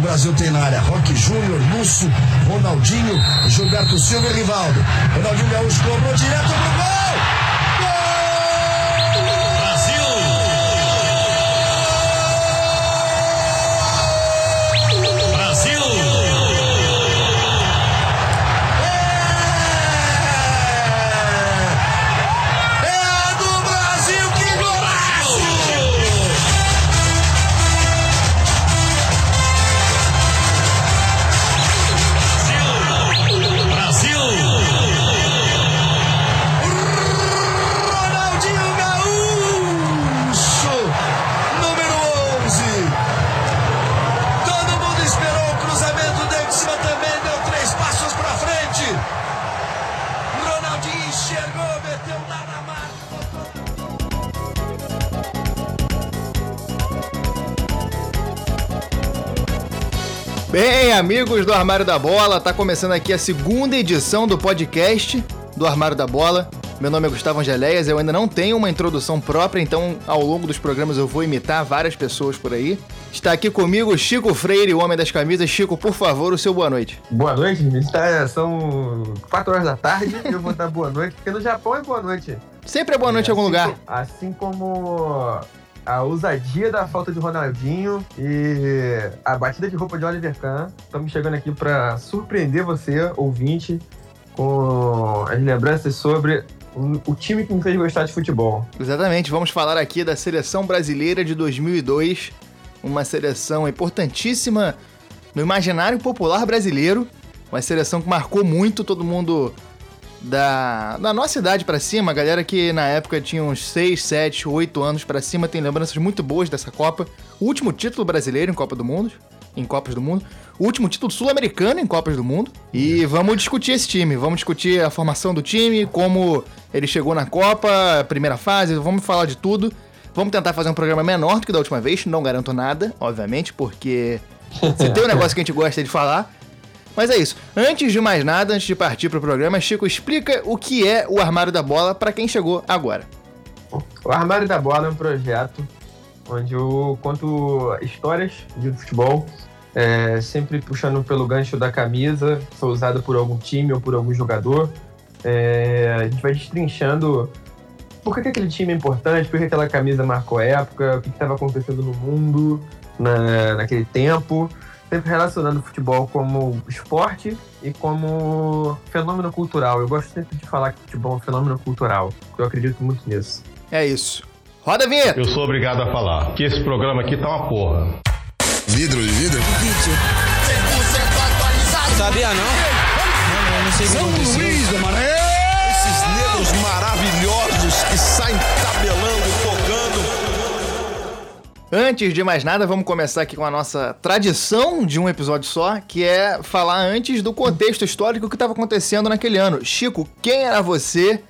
O Brasil tem na área Roque Júnior, Lúcio, Ronaldinho, Gilberto Silva e Rivaldo. Ronaldinho Gaúcho cobrou direto pro gol! Amigos do Armário da Bola, tá começando aqui a segunda edição do podcast do Armário da Bola. Meu nome é Gustavo Angeléias, eu ainda não tenho uma introdução própria, então ao longo dos programas eu vou imitar várias pessoas por aí. Está aqui comigo Chico Freire, o homem das camisas. Chico, por favor, o seu boa noite. Boa noite, está, são 4 horas da tarde e eu vou dar boa noite, porque no Japão é boa noite. Sempre é boa noite é, em algum assim, lugar. Assim como a ousadia da falta de Ronaldinho e a batida de roupa de Oliver Kahn. Estamos chegando aqui para surpreender você, ouvinte, com as lembranças sobre o time que me fez gostar de futebol. Exatamente, vamos falar aqui da seleção brasileira de 2002, uma seleção importantíssima no imaginário popular brasileiro, uma seleção que marcou muito, todo mundo da, da nossa idade para cima, a galera que na época tinha uns 6, 7, 8 anos para cima, tem lembranças muito boas dessa Copa. O último título brasileiro em Copa do Mundo, em Copas do Mundo. O último título sul-americano em Copas do Mundo. E vamos discutir esse time, vamos discutir a formação do time, como ele chegou na Copa, primeira fase, vamos falar de tudo. Vamos tentar fazer um programa menor do que da última vez, não garanto nada, obviamente, porque se tem um negócio que a gente gosta de falar, mas é isso. Antes de mais nada, antes de partir para o programa, Chico, explica o que é o Armário da Bola para quem chegou agora. O Armário da Bola é um projeto onde eu conto histórias de futebol, é, sempre puxando pelo gancho da camisa, foi usada por algum time ou por algum jogador. É, a gente vai destrinchando por que, que, aquele time é importante, por que aquela camisa marcou época, o que estava acontecendo no mundo na, naquele tempo sempre relacionando o futebol como esporte e como fenômeno cultural. Eu gosto sempre de falar que futebol é um fenômeno cultural, eu acredito muito nisso. É isso. Roda a vinheta! Eu sou obrigado a falar que esse programa aqui tá uma porra. Vidro de vidro? Vídeo. Sabia não? Não, não, não sei São Luís do Maranhão! Antes de mais nada, vamos começar aqui com a nossa tradição de um episódio só, que é falar antes do contexto histórico que estava acontecendo naquele ano. Chico, quem era você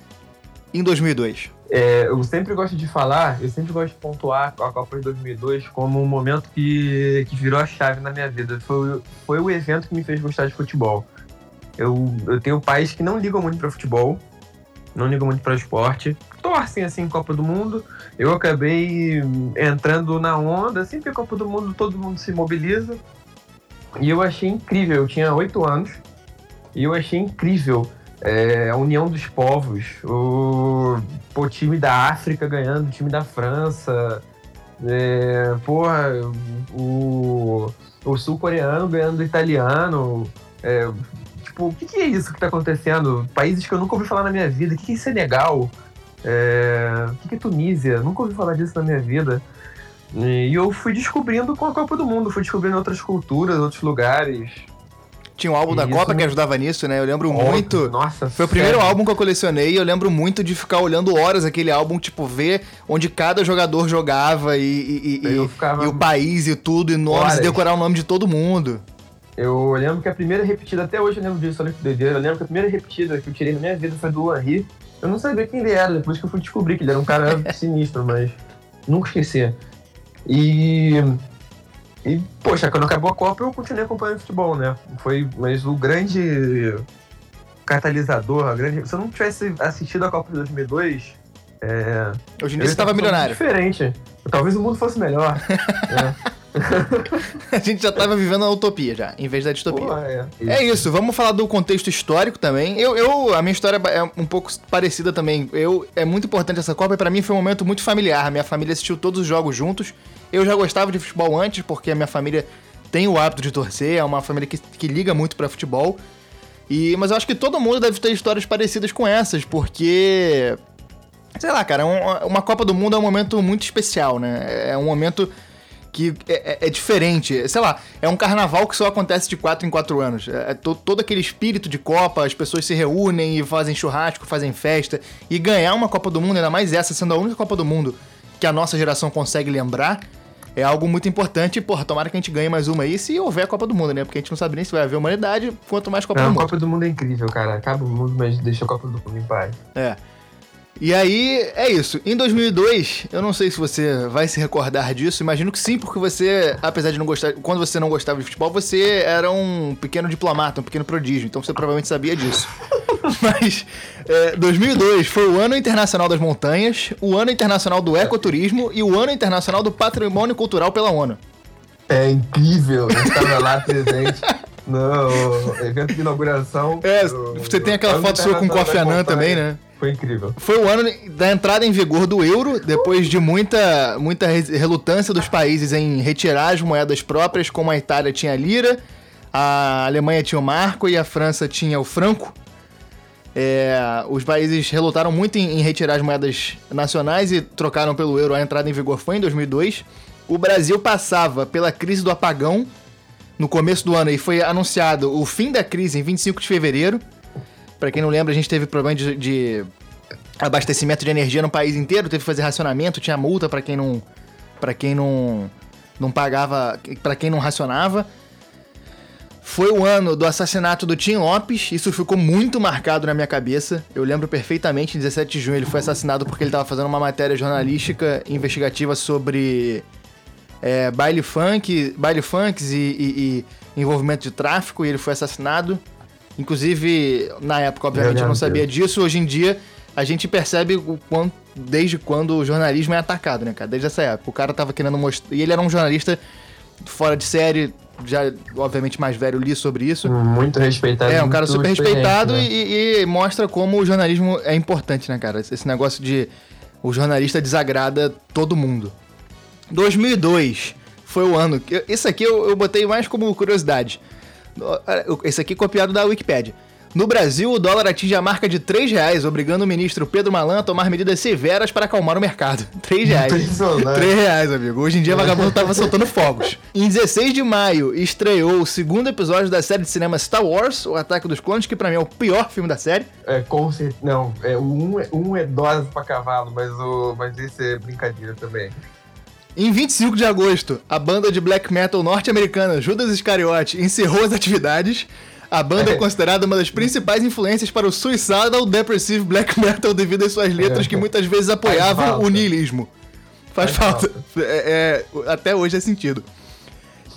em 2002? É, eu sempre gosto de falar, eu sempre gosto de pontuar a Copa de 2002 como um momento que, que virou a chave na minha vida. Foi, foi o evento que me fez gostar de futebol. Eu, eu tenho pais que não ligam muito para futebol, não ligam muito para esporte, torcem assim Copa do Mundo. Eu acabei entrando na onda, sempre a Copa do Mundo todo mundo se mobiliza. E eu achei incrível, eu tinha oito anos, e eu achei incrível é, a união dos povos, o, o time da África ganhando, o time da França, é, porra, o, o sul-coreano ganhando do italiano, é, tipo, o que, que, é isso que tá acontecendo? Países que eu nunca ouvi falar na minha vida. O que, que é Senegal? É... O que, que é Tunísia? Nunca ouvi falar disso na minha vida. E eu fui descobrindo com a Copa do Mundo, fui descobrindo outras culturas, outros lugares. Tinha um álbum da Copa que ajudava nisso, né? Eu lembro Óbvio. muito. Nossa, Foi o primeiro álbum que eu colecionei e eu lembro muito de ficar olhando horas aquele álbum, tipo, ver onde cada jogador jogava e, e, e, e o país e tudo, e nomes, e decorar o nome de todo mundo. Eu lembro que a primeira repetida, até hoje eu lembro disso, olha que doideira. Eu lembro que a primeira repetida que eu tirei na minha vida foi do Henry. Eu não sabia quem ele era, depois que eu fui descobrir que ele era um cara sinistro, mas nunca esqueci. E. E, poxa, quando acabou a Copa eu continuei acompanhando futebol, né? Foi, mas o grande catalisador, a grande. Se eu não tivesse assistido a Copa de 2002. É, Hoje em dia você estava milionário. Diferente. Talvez o mundo fosse melhor. é. a gente já tava vivendo a utopia já, em vez da distopia. Pô, é. É isso, vamos falar do contexto histórico também. Eu, eu, a minha história é um pouco parecida também. Eu, é muito importante essa Copa e pra mim foi um momento muito familiar. Minha família assistiu todos os jogos juntos. Eu já gostava de futebol antes, porque a minha família tem o hábito de torcer, é uma família que, que liga muito pra futebol. E, mas eu acho que todo mundo deve ter histórias parecidas com essas, porque. Sei lá, cara, um- uma Copa do Mundo é um momento muito especial, né? É um momento que é, é- é diferente. Sei lá, é um carnaval que só acontece de 4 em 4 anos. É, é to- todo aquele espírito de Copa, as pessoas se reúnem e fazem churrasco, fazem festa. E ganhar uma Copa do Mundo, ainda mais essa sendo a única Copa do Mundo que a nossa geração consegue lembrar, é algo muito importante. E, porra, tomara que a gente ganhe mais uma aí se houver a Copa do Mundo, né? Porque a gente não sabe nem se vai haver humanidade, quanto mais Copa Não, do a Mundo. Copa do Mundo é incrível, cara. Acaba o mundo, mas deixa a Copa do Mundo em paz. É. E aí, é isso. Em 2002, eu não sei se você vai se recordar disso, imagino que sim, porque você, apesar de não gostar, quando você não gostava de futebol, você era um pequeno diplomata, um pequeno prodígio, então você provavelmente sabia disso. Mas, é, 2002 foi o Ano Internacional das Montanhas, o Ano Internacional do Ecoturismo e o Ano Internacional do Patrimônio Cultural pela ONU. É incrível. Eu estava lá presente no evento de inauguração. É, você tem aquela foto sua com Internacional Kofi Annan também, né? Foi incrível. Foi o ano da entrada em vigor do euro, depois de muita, muita relutância dos países em retirar as moedas próprias, como a Itália tinha a lira, a Alemanha tinha o marco e a França tinha o franco. É, os países relutaram muito em, em retirar as moedas nacionais e trocaram pelo euro. A entrada em vigor foi em 2002. O Brasil passava pela crise do apagão no começo do ano e foi anunciado o fim da crise em 25 de fevereiro. Pra quem não lembra, a gente teve problema de, de abastecimento de energia no país inteiro, teve que fazer racionamento, tinha multa pra quem não para quem não não pagava, pra quem não racionava. Foi o ano do assassinato do Tim Lopes, isso ficou muito marcado na minha cabeça. Eu lembro perfeitamente, em 17 de junho ele foi assassinado porque ele estava fazendo uma matéria jornalística investigativa sobre é, baile funk, baile funks e, e- e envolvimento de tráfico, e ele foi assassinado. Inclusive, na época, obviamente, eu não sabia disso. Hoje em dia, a gente percebe o quanto, desde quando o jornalismo é atacado, né, cara? Desde essa época. O cara tava querendo mostrar. E ele era um jornalista fora de série, já, obviamente, mais velho, li sobre isso. Muito respeitado. É, um cara super respeitado né? e, e mostra como o jornalismo é importante, né, cara? Esse negócio de o jornalista desagrada todo mundo. 2002 foi o ano. que- Esse aqui eu, eu botei mais como curiosidade. Esse aqui é copiado da Wikipedia. No Brasil, o dólar atinge a marca de 3 reais, obrigando o ministro Pedro Malan a tomar medidas severas para acalmar o mercado. 3 reais. Impressionante. 3 reais, amigo. Hoje em dia, vagabundo tava soltando fogos. Em 16 de maio, estreou o segundo episódio da série de cinema Star Wars, O Ataque dos Clones, que pra mim é o pior filme da série. É, com certeza. Não, é, um, é- um é dose pra cavalo, mas, o, mas esse é brincadeira também. Em 25 de agosto, a banda de black metal norte-americana Judas Iscariote encerrou as atividades. A banda é considerada uma das principais influências para o suicidal depressive black metal devido às suas letras que muitas vezes apoiavam falta. o niilismo. Faz, Faz falta. É, é, até hoje é sentido.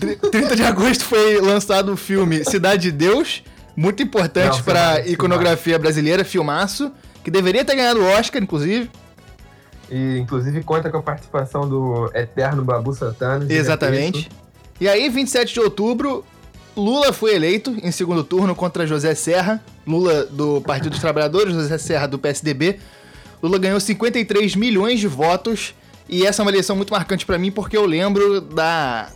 Tri- 30 de agosto foi lançado o filme Cidade de Deus, muito importante para filmaço, iconografia brasileira, filmaço, que deveria ter ganhado o Oscar, inclusive. E inclusive conta com a participação do eterno Babu Santana. Exatamente. E aí, 27 de outubro, Lula foi eleito em segundo turno contra José Serra. Lula do Partido dos Trabalhadores, José Serra do PSDB. Lula ganhou 53 milhões de votos. E essa é uma eleição muito marcante pra mim porque eu lembro da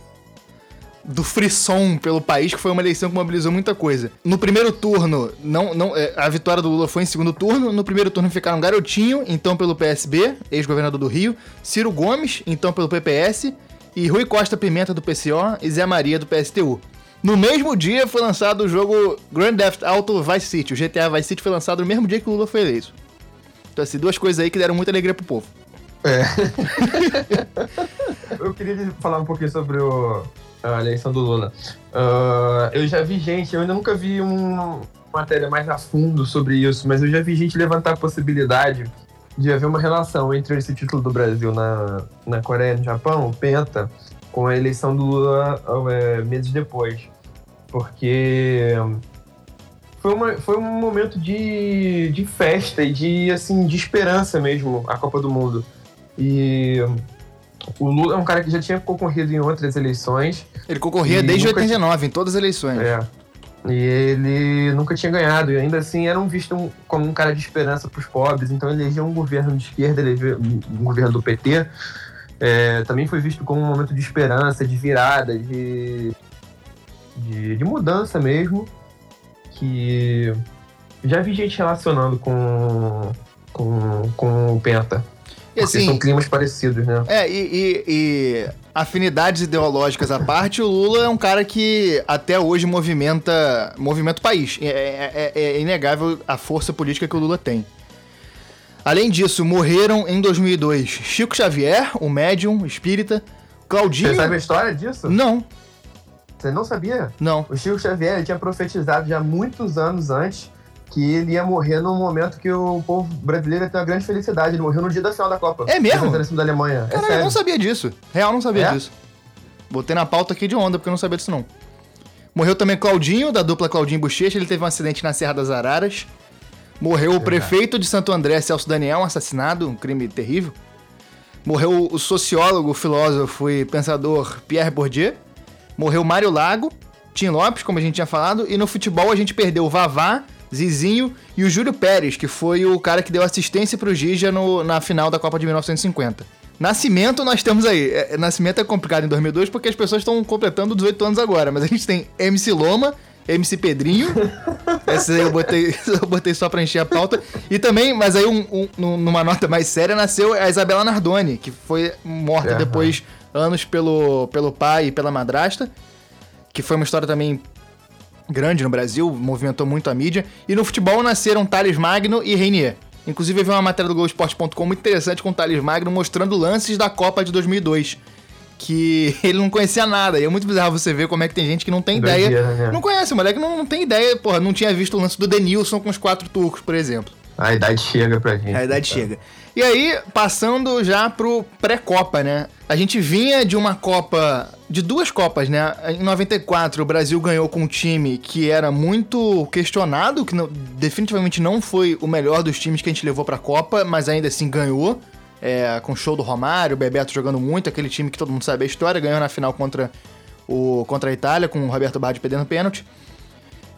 do frisson pelo país, que foi uma eleição que mobilizou muita coisa. No primeiro turno, não, não, é, a vitória do Lula foi em segundo turno. No primeiro turno ficaram Garotinho, então pelo PSB, ex-governador do Rio, Ciro Gomes, então pelo PPS, e Rui Costa Pimenta do PCO e Zé Maria do PSTU. No mesmo dia foi lançado o jogo Grand Theft Auto Vice City. O GTA Vice City foi lançado no mesmo dia que o Lula foi eleito. Então, assim, duas coisas aí que deram muita alegria pro povo. Eu queria falar um pouquinho sobre o- a eleição do Lula. Ah, eu já vi gente, eu ainda nunca vi uma matéria mais a fundo sobre isso, mas eu já vi gente levantar a possibilidade de haver uma relação entre esse título do Brasil na, na Coreia e no Japão, o Penta, com a eleição do Lula eh, meses depois. Porque foi, uma, foi um momento de, de festa e de, assim, de esperança mesmo, a Copa do Mundo. E O Lula é um cara que já tinha concorrido em outras eleições. Ele concorria desde nunca- 89, em todas as eleições. É. E ele nunca tinha ganhado, e ainda assim era um visto um- como um cara de esperança para os pobres. Então elegeu um governo de esquerda, elegeu um governo do PT. É, também foi visto como um momento de esperança, de virada, de, de, de mudança mesmo. Que já vi gente relacionando com, com, com o Penta. Porque assim, são climas parecidos, né? É, e, e- e afinidades ideológicas à parte, o Lula é um cara que até hoje movimenta, movimenta o país. É, é- é- é inegável a força política que o Lula tem. Além disso, morreram em 2002 Chico Xavier, o médium espírita, Claudinho... Você sabe a história disso? Não, Você não sabia? não. O Chico Xavier tinha profetizado já muitos anos antes que ele ia morrer num momento que o povo brasileiro ia ter uma grande felicidade. Ele morreu no dia da final da Copa. É mesmo? Da Alemanha. é eu não sabia disso. Real, não sabia É? disso. Botei na pauta aqui de onda, porque eu não sabia disso não. Morreu também Claudinho, da dupla Claudinho Bochecha. Ele teve um acidente na Serra das Araras. Morreu o prefeito de Santo André, Celso Daniel, assassinado, um crime terrível. Morreu o sociólogo, filósofo e pensador Pierre Bourdieu. Morreu Mário Lago, Tim Lopes, como a gente tinha falado. E no futebol a gente perdeu o Vavá, Zizinho e o Júlio Pérez, que foi o cara que deu assistência pro Gija no- na final da Copa de 1950. Nascimento nós temos aí. É, Nascimento é complicado em 2002 porque as pessoas estão completando 18 anos agora. Mas a gente tem MC Loma, MC Pedrinho. Essa aí eu botei, eu botei só pra encher a pauta. E também, mas aí um- um- num- numa nota mais séria, nasceu a Isabela Nardoni, que foi morta depois, anos pelo, pelo pai e pela madrasta. Que foi uma história também grande no Brasil, movimentou muito a mídia. E no futebol nasceram Thales Magno e Reinier. Inclusive, eu vi uma matéria do Globoesporte.com muito interessante com o Thales Magno mostrando lances da Copa de 2002. Que ele não conhecia nada. E é muito bizarro você ver como é que tem gente que não tem ideia. né? Não conhece, o moleque não, não tem ideia. Porra, não tinha visto o lance do Denilson com os quatro turcos, por exemplo. A idade chega pra gente. A idade cara. chega. E aí, passando já pro pré-copa, né? A gente vinha de uma Copa. De duas Copas, né? Em 94, o Brasil ganhou com um time que era muito questionado, que não- definitivamente não foi o melhor dos times que a gente levou pra Copa, mas ainda assim ganhou. É, com o show do Romário, o Bebeto jogando muito, aquele time que todo mundo sabe a história, ganhou na final contra, o, contra a Itália, com o Roberto Baggio perdendo pênalti.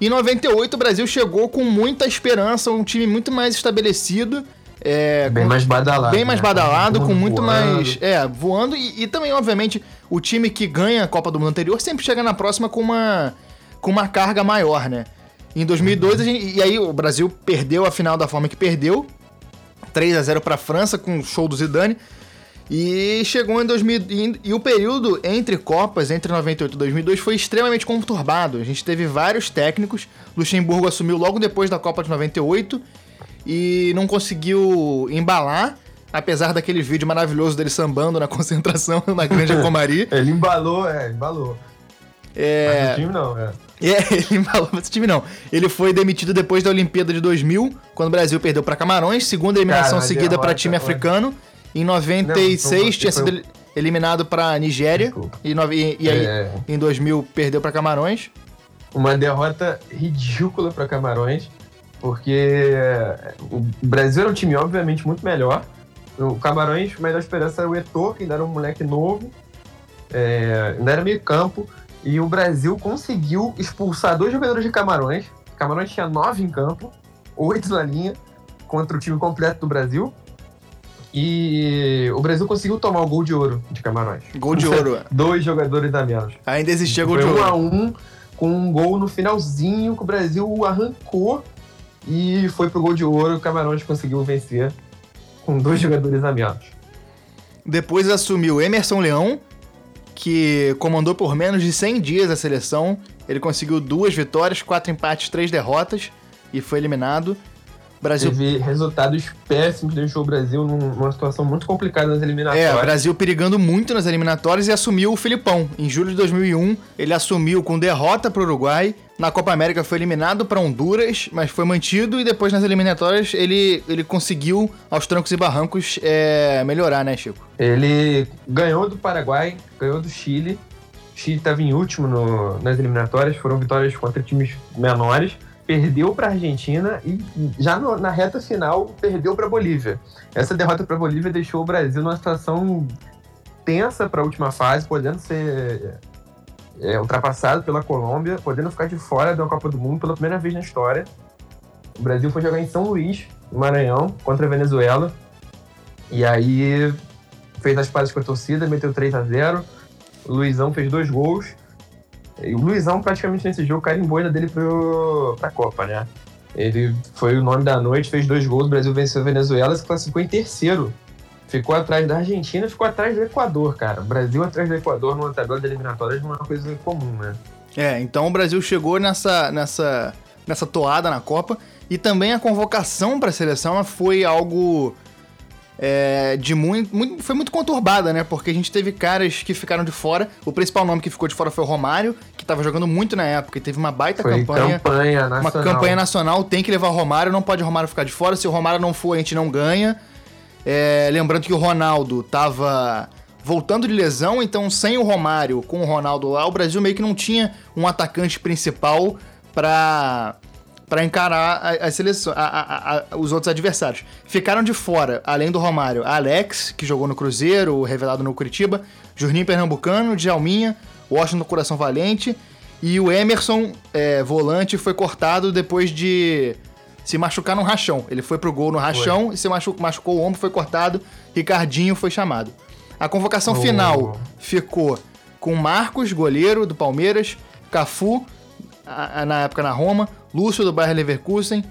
Em 98, o Brasil chegou com muita esperança, um time muito mais estabelecido. é, Bem com- mais badalado. bem mais né? badalado, com muito voando. mais. É, voando. E, e também, obviamente, o time que ganha a Copa do Mundo anterior sempre chega na próxima com uma, com uma carga maior, né? Em 2002, a gente, e aí o Brasil perdeu a final da forma que perdeu. 3 a 0 para a França com o show do Zidane. E chegou em 2000 e, e o período entre Copas, entre 98 e 2002, foi extremamente conturbado. A gente teve vários técnicos. Luxemburgo assumiu logo depois da Copa de 98 e não conseguiu embalar, apesar daquele vídeo maravilhoso dele sambando na concentração na Grande Comari. Ele embalou, é, embalou. É, Mas o time não, é. é, ele embalou esse time não. Ele foi demitido depois da Olimpíada de 2000, quando o Brasil perdeu para Camarões, segunda eliminação Cara, seguida para derrota, time olha. africano. Em 96 Não, tinha foi- sido eliminado para Nigéria Desculpa. e, e- e aí É. em 2000 perdeu para Camarões. Uma derrota ridícula para Camarões, porque é, o Brasil era um time, obviamente, muito melhor. O Camarões, a melhor esperança era o Eto'o, que ainda era um moleque novo, é, ainda era meio campo, e o Brasil conseguiu expulsar dois jogadores de Camarões. Camarões tinha nove em campo, oito na linha, contra o time completo do Brasil. E o Brasil conseguiu tomar o gol de ouro de Camarões. Gol de ouro. Dois jogadores a menos. Ainda existia gol Foi de um a ouro. um, com um gol no finalzinho que o Brasil arrancou e foi pro gol de ouro. O Camarões conseguiu vencer com dois jogadores a menos. Depois assumiu Emerson Leão, que comandou por menos de 100 dias a seleção. Ele conseguiu duas vitórias, quatro empates, três derrotas e foi eliminado. Brasil Teve resultados péssimos, deixou o Brasil num- numa situação muito complicada nas É, o eliminatórias. Brasil perigando muito nas eliminatórias e assumiu o Filipão. Em julho de 2001, ele assumiu com derrota para o Uruguai. Na Copa América foi eliminado para Honduras, mas foi mantido e depois nas eliminatórias ele, ele conseguiu, aos trancos e barrancos, é, melhorar, né, Chico? Ele ganhou do Paraguai, ganhou do Chile. O Chile estava em último no- nas eliminatórias, foram vitórias contra times menores. Perdeu para a Argentina e já no- na reta final perdeu para a Bolívia. Essa derrota para a Bolívia deixou o Brasil numa situação tensa para a última fase, podendo ser é, ultrapassado pela Colômbia, podendo ficar de fora da Copa do Mundo pela primeira vez na história. O Brasil foi jogar em São Luís, no Maranhão, contra a Venezuela. E aí fez as pazes com a torcida, meteu 3 a 0 O Luizão fez dois gols. E o Luizão, praticamente nesse jogo, carimbou ainda dele pro, pra Copa, né? Ele foi o nome da noite, fez dois gols, o Brasil venceu a Venezuela, se classificou em terceiro. Ficou atrás da Argentina, ficou atrás do Equador, cara. O Brasil atrás do Equador numa tabela de eliminatórias não é uma coisa comum, né? É, então o Brasil chegou nessa, nessa, nessa toada na Copa e também a convocação para a seleção foi algo é, de muito, muito, foi muito conturbada, né? Porque a gente teve caras que ficaram de fora. O principal nome que ficou de fora foi o Romário, que estava jogando muito na época e teve uma baita Foi campanha. campanha Uma campanha nacional, tem que levar o Romário, não pode o Romário ficar de fora. Se o Romário não for, a gente não ganha. É, lembrando que o Ronaldo tava voltando de lesão, então sem o Romário, com o Ronaldo lá, o Brasil meio que não tinha um atacante principal pra, pra encarar a, a seleção, a- a- a- os outros adversários. Ficaram de fora, além do Romário, Alex, que jogou no Cruzeiro, revelado no Curitiba, Juninho Pernambucano, Djalminha, Washington Coração Valente e o Emerson, é, volante, foi cortado depois de se machucar no rachão. Ele foi pro gol no rachão e se machu- machucou o ombro, foi cortado. Ricardinho foi chamado. A convocação Oh. final ficou com Marcos, goleiro do Palmeiras, Cafu, na época na Roma, Lúcio do Bayer Leverkusen,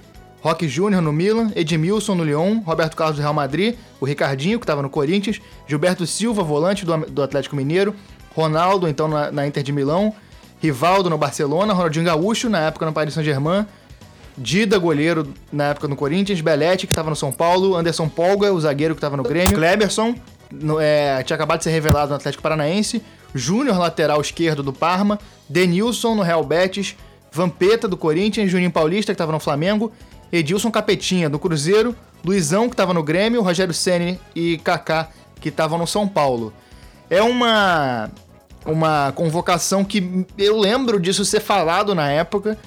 Roque Júnior no Milan, Edmilson no Lyon, Roberto Carlos do Real Madrid, o Ricardinho, que estava no Corinthians, Gilberto Silva, volante do, do Atlético Mineiro, Ronaldo, então na, na Inter de Milão, Rivaldo no Barcelona, Ronaldinho Gaúcho, na época no Paris Saint-Germain, Dida, goleiro na época no Corinthians, Belete, que estava no São Paulo, Anderson Polga, o zagueiro que estava no Grêmio, Kleberson, no- é, tinha acabado de ser revelado no Atlético Paranaense, Júnior, lateral esquerdo do Parma, Denilson no Real Betis, Vampeta do Corinthians, Juninho Paulista, que estava no Flamengo, Edilson Capetinha do Cruzeiro, Luizão, que estava no Grêmio, Rogério Ceni e Kaká, que estavam no São Paulo. É uma uma convocação que eu lembro disso ser falado na época,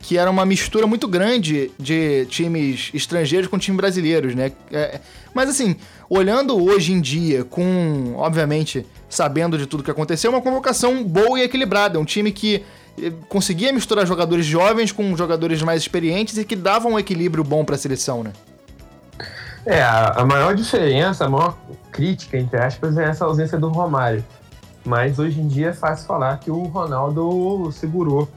que era uma mistura muito grande de times estrangeiros com times brasileiros, né? É, mas assim, olhando hoje em dia, com, obviamente, sabendo de tudo que aconteceu, é uma convocação boa e equilibrada. Um time que conseguia misturar jogadores jovens com jogadores mais experientes e que davam um equilíbrio bom para a seleção, né? É, a, a maior diferença, a maior crítica, entre aspas, é essa ausência do Romário. Mas hoje em dia é fácil falar que o Ronaldo segurou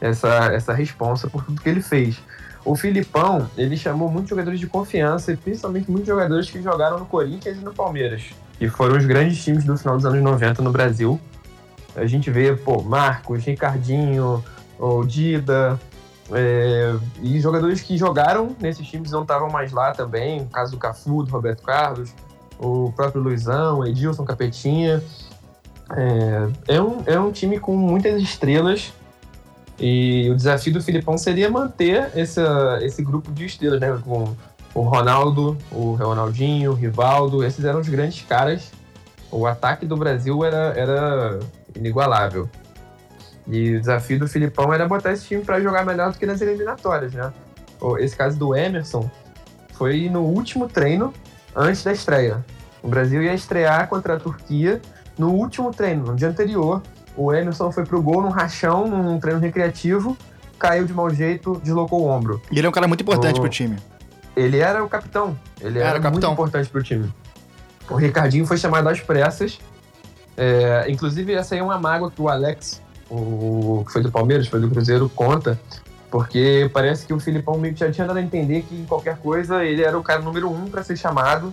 essa, essa responsa por tudo que ele fez. O Filipão, ele chamou muitos jogadores de confiança e principalmente muitos jogadores que jogaram no Corinthians e no Palmeiras, que foram os grandes times do final dos anos 90 no Brasil. A gente vê, pô, Marcos, Ricardinho, o Dida, é, e jogadores que jogaram nesses times não estavam mais lá também, o caso do Cafu, do Roberto Carlos, o próprio Luizão, Edilson Capetinha. É, é, um, é um time com muitas estrelas e o desafio do Filipão seria manter essa, esse grupo de estrelas, né? Com o Ronaldo, o Ronaldinho, o Rivaldo, esses eram os grandes caras. O ataque do Brasil era, era inigualável. E o desafio do Filipão era botar esse time para jogar melhor do que nas eliminatórias, né? O- Esse caso do Emerson foi no último treino antes da estreia. O Brasil ia estrear contra a Turquia no último treino, no dia anterior. O Emerson foi pro gol num rachão, num treino recreativo, caiu de mau jeito, deslocou o ombro. E ele é um cara muito importante Oh. pro time. Ele era o capitão. Ele Era era, o capitão. muito importante pro time. O Ricardinho foi chamado às pressas. É, inclusive, essa aí é uma mágoa que o Alex, o, que foi do Palmeiras, foi do Cruzeiro, conta. Porque parece que o Filipão meio que já tinha dado a entender que qualquer coisa ele era o cara número um para ser chamado.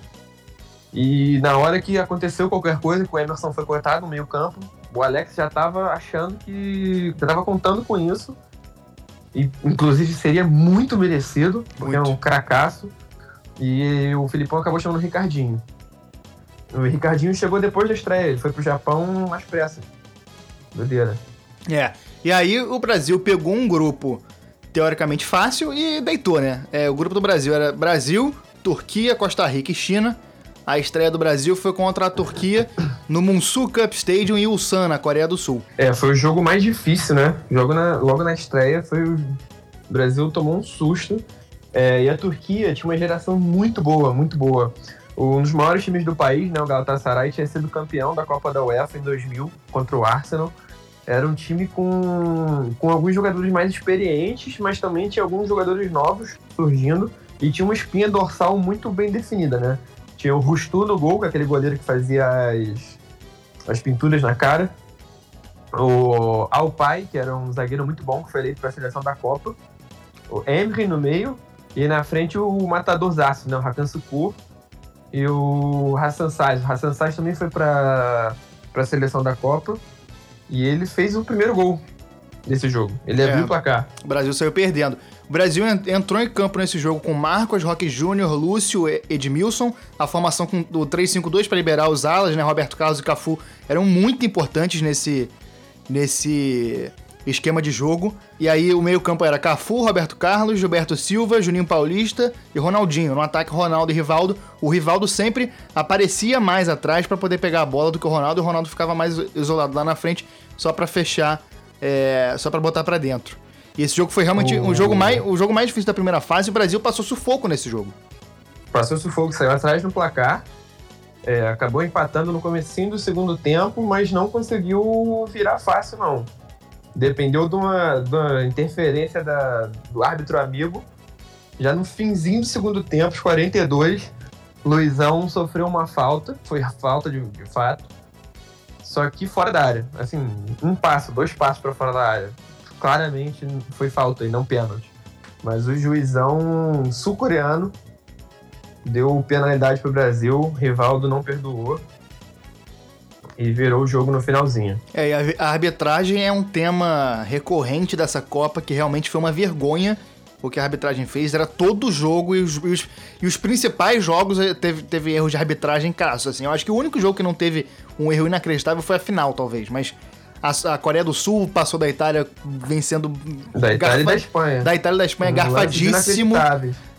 E na hora que aconteceu qualquer coisa, que o Emerson foi cortado no meio campo, o Alex já estava achando que. já estava contando com isso. E, inclusive, seria muito merecido, porque Muito. é um cracaço. E o Filipão acabou chamando o Ricardinho. O Ricardinho chegou depois da estreia, ele foi pro Japão às pressas. Doideira. É. E aí o Brasil pegou um grupo teoricamente fácil e deitou, né? É, o grupo do Brasil era Brasil, Turquia, Costa Rica e China. A estreia do Brasil foi contra a Turquia no Munsu Cup Stadium em Ulsan, na Coreia do Sul. É, foi o jogo mais difícil, né? Jogo na- logo na estreia foi o, o Brasil tomou um susto. É, e a Turquia tinha uma geração muito boa, muito boa. Um dos maiores times do país, né, o Galatasaray, tinha sido campeão da Copa da UEFA em 2000 contra o Arsenal. Era um time com, com alguns jogadores mais experientes, mas também tinha alguns jogadores novos surgindo e tinha uma espinha dorsal muito bem definida, né? Tinha o Rustu no gol, que aquele goleiro que fazia as, as pinturas na cara. O Alpai, que era um zagueiro muito bom, que foi eleito para a seleção da Copa. O Emery no meio. E na frente o matador Zaço, né? O Hakan Sukur. E o Hassan Saez. O Hassan Saez também foi para a seleção da Copa. E ele fez o primeiro gol desse jogo. Ele É. abriu o placar. O Brasil saiu perdendo. O Brasil en- entrou em campo nesse jogo com Marcos, Roque Júnior, Lúcio, Edmilson. A formação com o 3-5-2 para liberar os alas, né? Roberto Carlos e Cafu eram muito importantes nesse, nesse esquema de jogo. E aí o meio-campo era Cafu, Roberto Carlos, Gilberto Silva, Juninho Paulista e Ronaldinho. No ataque, Ronaldo e Rivaldo. O Rivaldo sempre aparecia mais atrás para poder pegar a bola do que o Ronaldo. E o Ronaldo ficava mais isolado lá na frente só para fechar, é, só para botar para dentro. E esse jogo foi realmente O- o, jogo mais, o jogo mais difícil da primeira fase. E o Brasil passou sufoco nesse jogo. Passou sufoco, saiu atrás no placar. É, acabou empatando no comecinho do segundo tempo, mas não conseguiu virar fácil, não. Dependeu de uma, de uma interferência da- do árbitro amigo. Já no finzinho do segundo tempo, os 42, Luizão sofreu uma falta. Foi falta de, de fato. Só que fora da área. Assim, um passo, dois passos para fora da área. Claramente foi falta e não pênalti. Mas o juizão sul-coreano deu penalidade pro Brasil, Rivaldo não perdoou e virou o jogo no finalzinho. É, e a, arbitragem é um tema recorrente dessa Copa, que realmente foi uma vergonha o que a arbitragem fez. Era todo jogo e os, e os, e os principais jogos eh, teve, teve erros de arbitragem crassos. Assim. Eu acho que o único jogo que não teve um erro inacreditável foi a final, talvez. Mas a, a Coreia do Sul passou da Itália vencendo. Da Itália e da garfa- Espanha. Da Itália e da Espanha, Um garfadíssimo.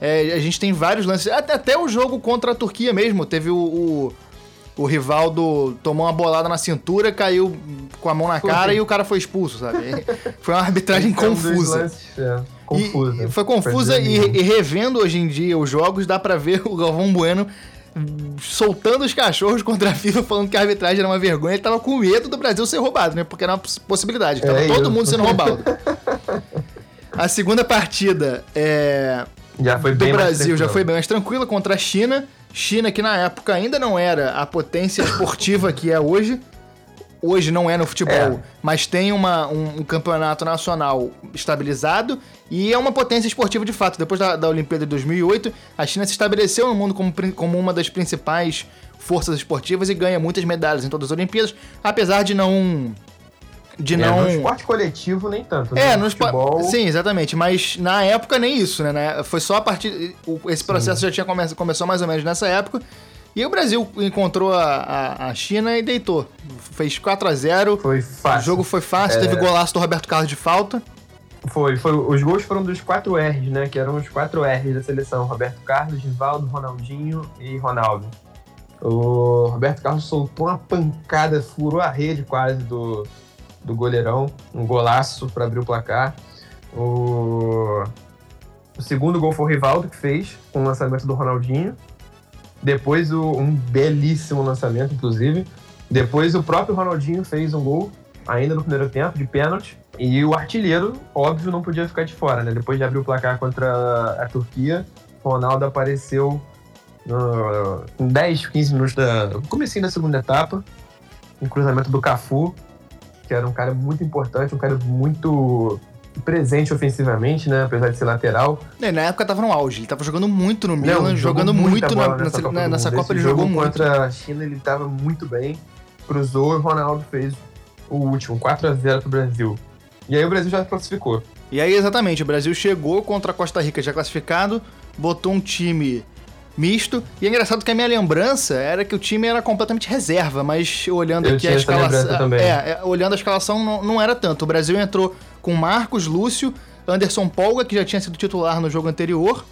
É, a gente tem vários lances. Até, até o jogo contra a Turquia mesmo. Teve o, o, o Rivaldo tomou uma bolada na cintura, caiu com a mão na cara e o cara foi expulso, sabe? Foi uma arbitragem é confusa. lances, é, confusa. e foi confusa e, e revendo hoje em dia os jogos, dá pra ver o Galvão Bueno soltando os cachorros contra a FIFA, falando que a arbitragem era uma vergonha. Ele tava com medo do Brasil ser roubado, né? Porque era uma poss- possibilidade. Tava É todo isso. mundo sendo roubado. A segunda partida é, já foi do Brasil já foi bem mais tranquila contra a China. China que na época ainda não era a potência esportiva que é hoje. Hoje não é no futebol, É. mas tem uma, um, um campeonato nacional estabilizado e é uma potência esportiva de fato. Depois da, da Olimpíada de 2008, a China se estabeleceu no mundo como, como uma das principais forças esportivas e ganha muitas medalhas em todas as Olimpíadas, apesar de não. De É, não. No esporte coletivo, nem tanto. É, né? no espo- futebol. Sim, exatamente. Mas na época nem isso, né? Na- Foi só a partir. o- Esse processo já tinha come... começou mais ou menos nessa época. E o Brasil encontrou a, a, a China e deitou. Fez 4 a 0 Foi O fácil. jogo foi fácil, É. teve golaço do Roberto Carlos de falta. Foi, foi. Os gols foram dos quatro R's, né? Que eram os quatro R's da seleção. Roberto Carlos, Rivaldo, Ronaldinho e Ronaldo. O Roberto Carlos soltou uma pancada, furou a rede quase do, do goleirão. Um golaço para abrir o placar. O, o segundo gol foi o Rivaldo que fez, com o lançamento do Ronaldinho. Depois o- um belíssimo lançamento, inclusive. Depois o próprio Ronaldinho fez um gol, ainda no primeiro tempo, de pênalti. E o artilheiro, óbvio, não podia ficar de fora, né? Depois de abrir o placar contra a Turquia, Ronaldo apareceu no, em 10, 15 minutos da. comecinho da segunda etapa. Um cruzamento do Cafu, que era um cara muito importante, um cara muito presente ofensivamente, né? Apesar de ser lateral. É, na época tava no auge, ele tava jogando muito no Não, Milan, jogou jogando muito na, bola nessa, Copa na- nessa. Copa, ele jogou jogo muito. contra a China, ele estava muito bem. Cruzou e o Ronaldo fez o último, 4 a 0 pro Brasil. E aí o Brasil já classificou. E aí, exatamente, o Brasil chegou contra a Costa Rica já classificado, botou um time misto. E é engraçado que a minha lembrança era que o time era completamente reserva, mas olhando Eu aqui a escalação. É, é, olhando a escalação não, não era tanto. O Brasil entrou com Marcos, Lúcio, Anderson Polga, que já tinha sido titular no jogo anterior,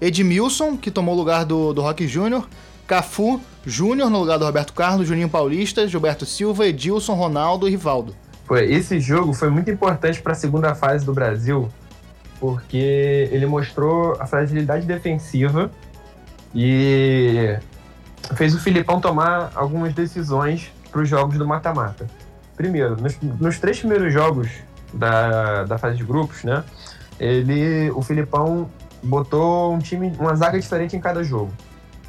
Edmilson, que tomou o lugar do, do Roque Júnior, Cafu, Júnior no lugar do Roberto Carlos, Juninho Paulista, Gilberto Silva, Edilson, Ronaldo e Rivaldo. Foi, esse jogo foi muito importante para a segunda fase do Brasil, porque ele mostrou a fragilidade defensiva e fez o Filipão tomar algumas decisões para os jogos do mata-mata. Primeiro, nos, nos, três primeiros jogos da, da fase de grupos, né? Ele, o Filipão botou um time, uma zaga diferente em cada jogo.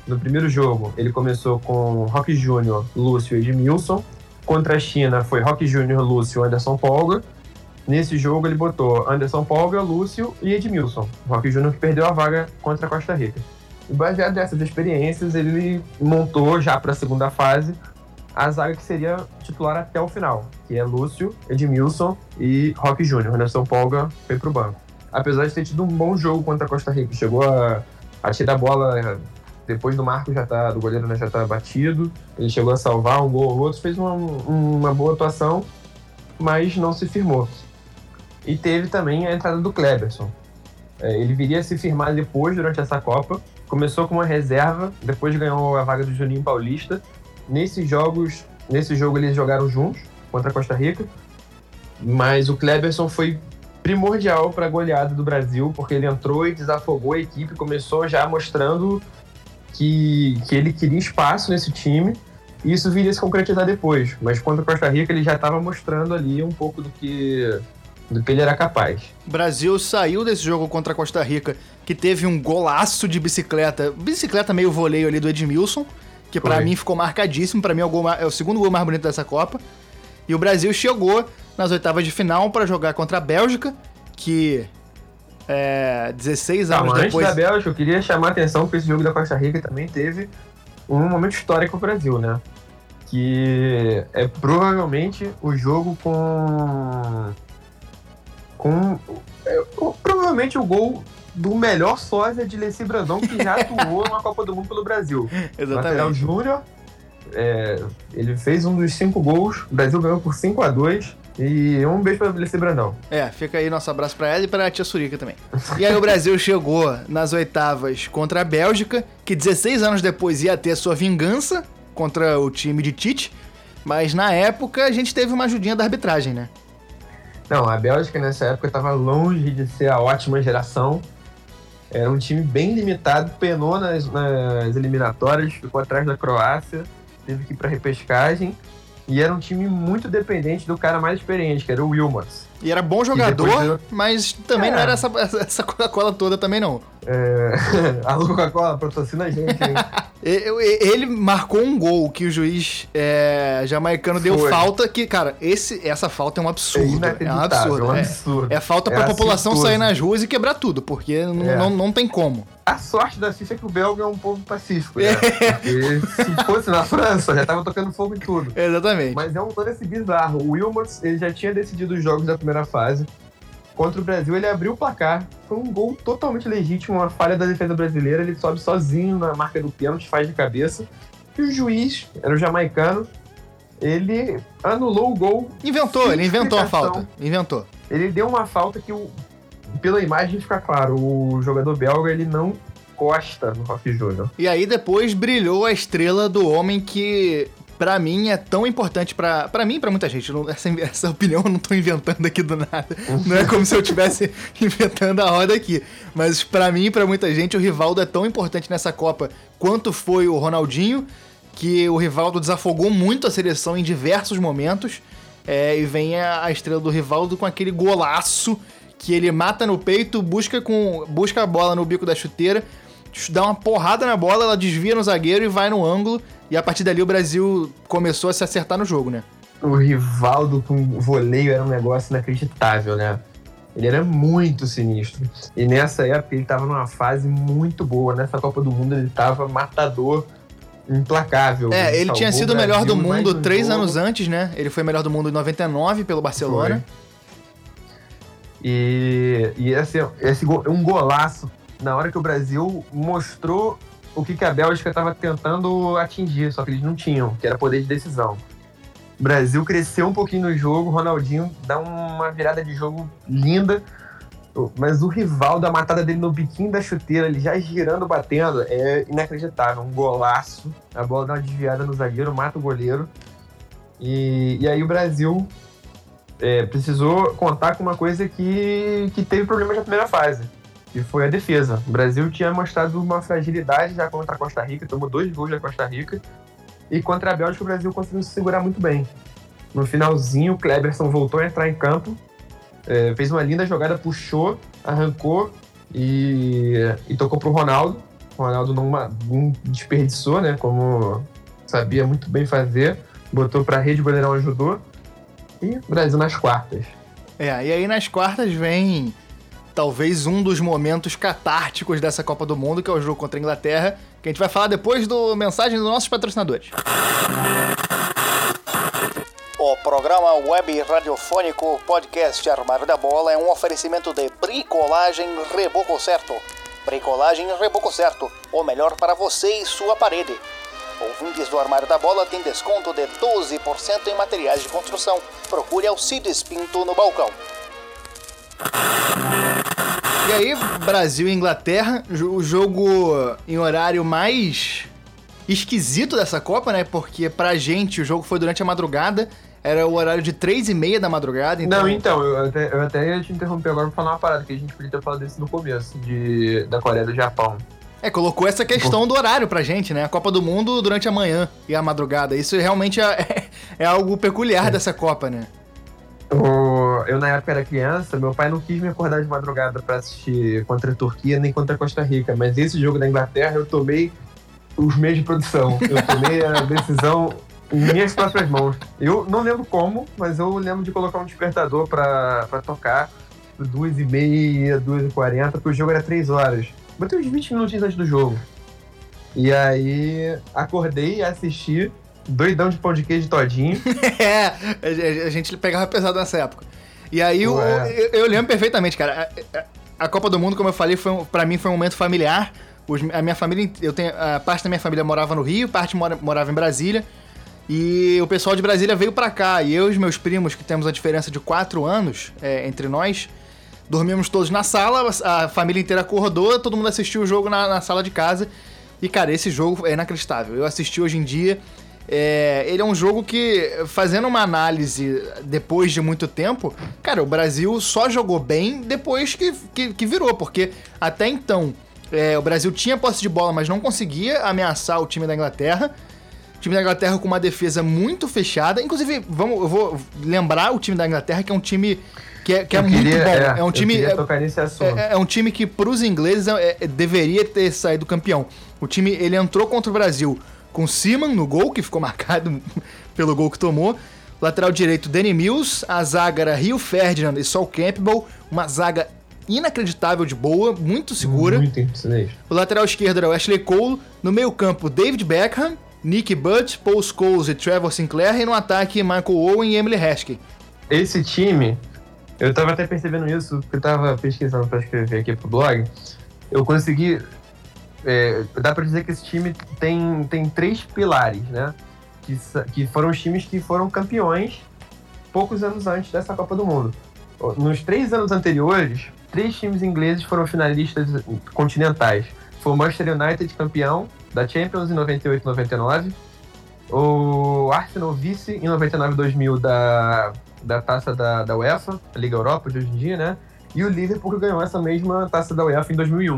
No primeiro jogo, ele começou com Rock Júnior, Lúcio e Edmilson. Contra a China foi Rock Júnior, Lúcio e Anderson Polga. Nesse jogo ele botou Anderson Polga, Lúcio e Edmilson. Rock Júnior que perdeu a vaga contra a Costa Rica. E baseado nessas experiências, ele montou já para a segunda fase a zaga que seria titular até o final, que é Lúcio, Edmilson e Rock Júnior. Anderson Polga foi para o banco. Apesar de ter tido um bom jogo contra a Costa Rica, chegou a, a tirar a bola depois do marco já tá, do goleiro né, já tá batido, ele chegou a salvar um gol ou outro, fez uma, uma boa atuação, mas não se firmou. E teve também a entrada do Kleberson. É, ele viria a se firmar depois, durante essa Copa. Começou com uma reserva, depois ganhou a vaga do Juninho Paulista, Nesses jogos, nesse jogo eles jogaram juntos contra a Costa Rica, mas o Kleberson foi primordial para a goleada do Brasil, porque ele entrou e desafogou a equipe, começou já mostrando que, que ele queria espaço nesse time, e isso viria se concretizar depois. Mas contra a Costa Rica ele já estava mostrando ali um pouco do que, do que ele era capaz. O Brasil saiu desse jogo contra a Costa Rica, que teve um golaço de bicicleta, bicicleta meio voleio ali do Edmilson, que para mim ficou marcadíssimo. Para mim é o, gol, é o, segundo gol mais bonito dessa Copa. E o Brasil chegou nas oitavas de final para jogar contra a Bélgica, que é, 16 anos Não, depois. Antes da Bélgica, eu queria chamar a atenção que esse jogo da Costa Rica também teve um momento histórico para o Brasil, né? Que é provavelmente o jogo com. Com. É, provavelmente o gol do melhor sósia de Leci Brandão que já atuou numa Copa do Mundo pelo Brasil. Exatamente. O Júnior, é, ele fez um dos cinco gols, o Brasil ganhou por 5 a 2 e um beijo pra Leci Brandão. É, fica aí nosso abraço pra ela e pra tia Surica também. E aí o Brasil chegou nas oitavas contra a Bélgica, que 16 anos depois ia ter sua vingança contra o time de Tite, mas na época a gente teve uma ajudinha da arbitragem, né? Não, a Bélgica nessa época estava longe de ser a ótima geração. Era um time bem limitado, penou nas, nas eliminatórias, ficou atrás da Croácia, teve que ir para repescagem. E era um time muito dependente do cara mais experiente, que era o Wilmots. E era bom jogador, mas também é. não era essa, essa Coca-Cola toda também não. É... Alô Coca-Cola, patrocina a gente, hein? Ele marcou um gol que o juiz é, jamaicano Foi. deu falta, que, cara, esse, essa falta é um absurdo. É, é um absurdo. É, um absurdo. é, é falta pra é população sair nas ruas e quebrar tudo, porque é. não, não tem como. A sorte da FIFA é que o belga é um povo pacífico, né? Porque se fosse na França, já tava tocando fogo em tudo. Exatamente. Mas é um lance bizarro. O Wilmots, ele já tinha decidido os jogos da primeira fase. Contra o Brasil, ele abriu o placar. Foi um gol totalmente legítimo, uma falha da defesa brasileira. Ele sobe sozinho na marca do pênalti, faz de cabeça. E o juiz, era o jamaicano, ele anulou o gol. Inventou, ele inventou a falta. Inventou. Ele deu uma falta que, o, pela imagem, fica claro: o jogador belga ele não Costa no Rock Júnior. E aí depois brilhou a estrela do homem que para mim é tão importante para para mim para muita gente. Essa, essa opinião eu não tô inventando aqui do nada. Não é como se eu estivesse inventando a roda aqui. Mas para mim e para muita gente o Rivaldo é tão importante nessa Copa quanto foi o Ronaldinho, que o Rivaldo desafogou muito a seleção em diversos momentos. É, e vem a, a estrela do Rivaldo com aquele golaço que ele mata no peito, busca com busca a bola no bico da chuteira, dá uma porrada na bola, ela desvia no zagueiro e vai no ângulo. E a partir dali o Brasil começou a se acertar no jogo, né? O Rivaldo com voleio era um negócio inacreditável, né? Ele era muito sinistro. E nessa época ele estava numa fase muito boa. Nessa Copa do Mundo ele estava matador, implacável. É, ele, ele tinha sido o melhor do mundo três jogo. anos antes, né? Ele foi melhor do mundo em 99 pelo Barcelona. Foi. E, e esse, um golaço na hora que o Brasil mostrou o que, que a Bélgica estava tentando atingir, só que eles não tinham, que era poder de decisão. O Brasil cresceu um pouquinho no jogo, o Ronaldinho dá uma virada de jogo linda, mas o rival da matada dele no biquinho da chuteira, ele já girando, batendo, é inacreditável. Um golaço, a bola dá uma desviada no zagueiro, mata o goleiro. E, e aí o Brasil é, precisou contar com uma coisa que, que teve problemas na primeira fase que foi a defesa. O Brasil tinha mostrado uma fragilidade já contra a Costa Rica, tomou dois gols da Costa Rica, e contra a Bélgica o Brasil conseguiu se segurar muito bem. No finalzinho, o Kleberson voltou a entrar em campo, é, fez uma linda jogada, puxou, arrancou e, e tocou pro Ronaldo. O Ronaldo não, não desperdiçou, né? Como sabia muito bem fazer. Botou pra rede, o goleirão ajudou. E Brasil nas quartas. É, e aí nas quartas vem talvez um dos momentos catárticos dessa Copa do Mundo, que é o jogo contra a Inglaterra, que a gente vai falar depois do mensagem dos nossos patrocinadores. O programa web radiofônico podcast Armário da Bola é um oferecimento de Bricolagem Reboco Certo. Bricolagem Reboco Certo, o melhor para você e sua parede. Ouvintes do Armário da Bola tem desconto de 12% em materiais de construção. Procure Alcides Pinto no balcão. E aí, Brasil e Inglaterra, o jogo em horário mais esquisito dessa Copa, né? Porque pra gente o jogo foi durante a madrugada, era o horário de 3 e meia da madrugada. Então... Não, então, eu até, eu até ia te interromper agora pra falar uma parada que a gente podia ter falado disso no começo, de, da Coreia do Japão. É, colocou essa questão do horário pra gente, né? A Copa do Mundo durante a manhã e a madrugada. Isso realmente é, é algo peculiar é. dessa Copa, né? O, eu, na época, era criança, meu pai não quis me acordar de madrugada para assistir contra a Turquia nem contra a Costa Rica, mas esse jogo da Inglaterra eu tomei os meios de produção. Eu tomei a decisão em minhas próprias mãos. Eu não lembro como, mas eu lembro de colocar um despertador para tocar, tipo, duas e meia, duas e quarenta, porque o jogo era três horas. Botei uns 20 minutinhos antes do jogo. E aí acordei e assisti doidão de pão de queijo todinho. é, a gente pegava pesado nessa época. E aí eu, eu, lembro perfeitamente, cara. A, a, Copa do Mundo, como eu falei, foi, para mim foi um momento familiar. Os, a minha família, eu tenho, a parte da minha família morava no Rio, parte mora, morava em Brasília. E o pessoal de Brasília veio para cá. E eu e os meus primos, que temos a diferença de 4 anos é, entre nós, dormimos todos na sala, a família inteira acordou, todo mundo assistiu o jogo na, na sala de casa. E, cara, esse jogo é inacreditável. Eu assisti hoje em dia. É, ele é um jogo que, fazendo uma análise depois de muito tempo, cara, o Brasil só jogou bem depois que, que, que virou, porque até então é, o Brasil tinha posse de bola, mas não conseguia ameaçar o time da Inglaterra. O time da Inglaterra com uma defesa muito fechada. Inclusive, vamos, eu vou lembrar o time da Inglaterra, que é um time que é, que é muito bom. É, é um time. É, é, é, um time que, para os ingleses, é, é, deveria ter saído campeão. O time ele entrou contra o Brasil com Seaman no gol, que ficou marcado pelo gol que tomou. Lateral direito, Danny Mills. A zaga era Rio Ferdinand e Sol Campbell. Uma zaga inacreditável de boa, muito segura. Muito impressionante. O lateral esquerdo era o Ashley Cole. No meio campo, David Beckham, Nick Butt, Paul Scholes e Trevor Sinclair. E no ataque, Michael Owen e Emily Haskell. Esse time, eu tava até percebendo isso, porque eu tava pesquisando para escrever aqui pro blog. Eu consegui é, dá para dizer que esse time tem, tem três pilares, né? Que, que foram os times que foram campeões poucos anos antes dessa Copa do Mundo. Nos três anos anteriores, três times ingleses foram finalistas continentais. Foi o Manchester United campeão da Champions em 98 99, o Arsenal vice em 99 2000 da, da taça da, da UEFA, a Liga Europa de hoje em dia, né? E o Liverpool ganhou essa mesma taça da UEFA em 2001.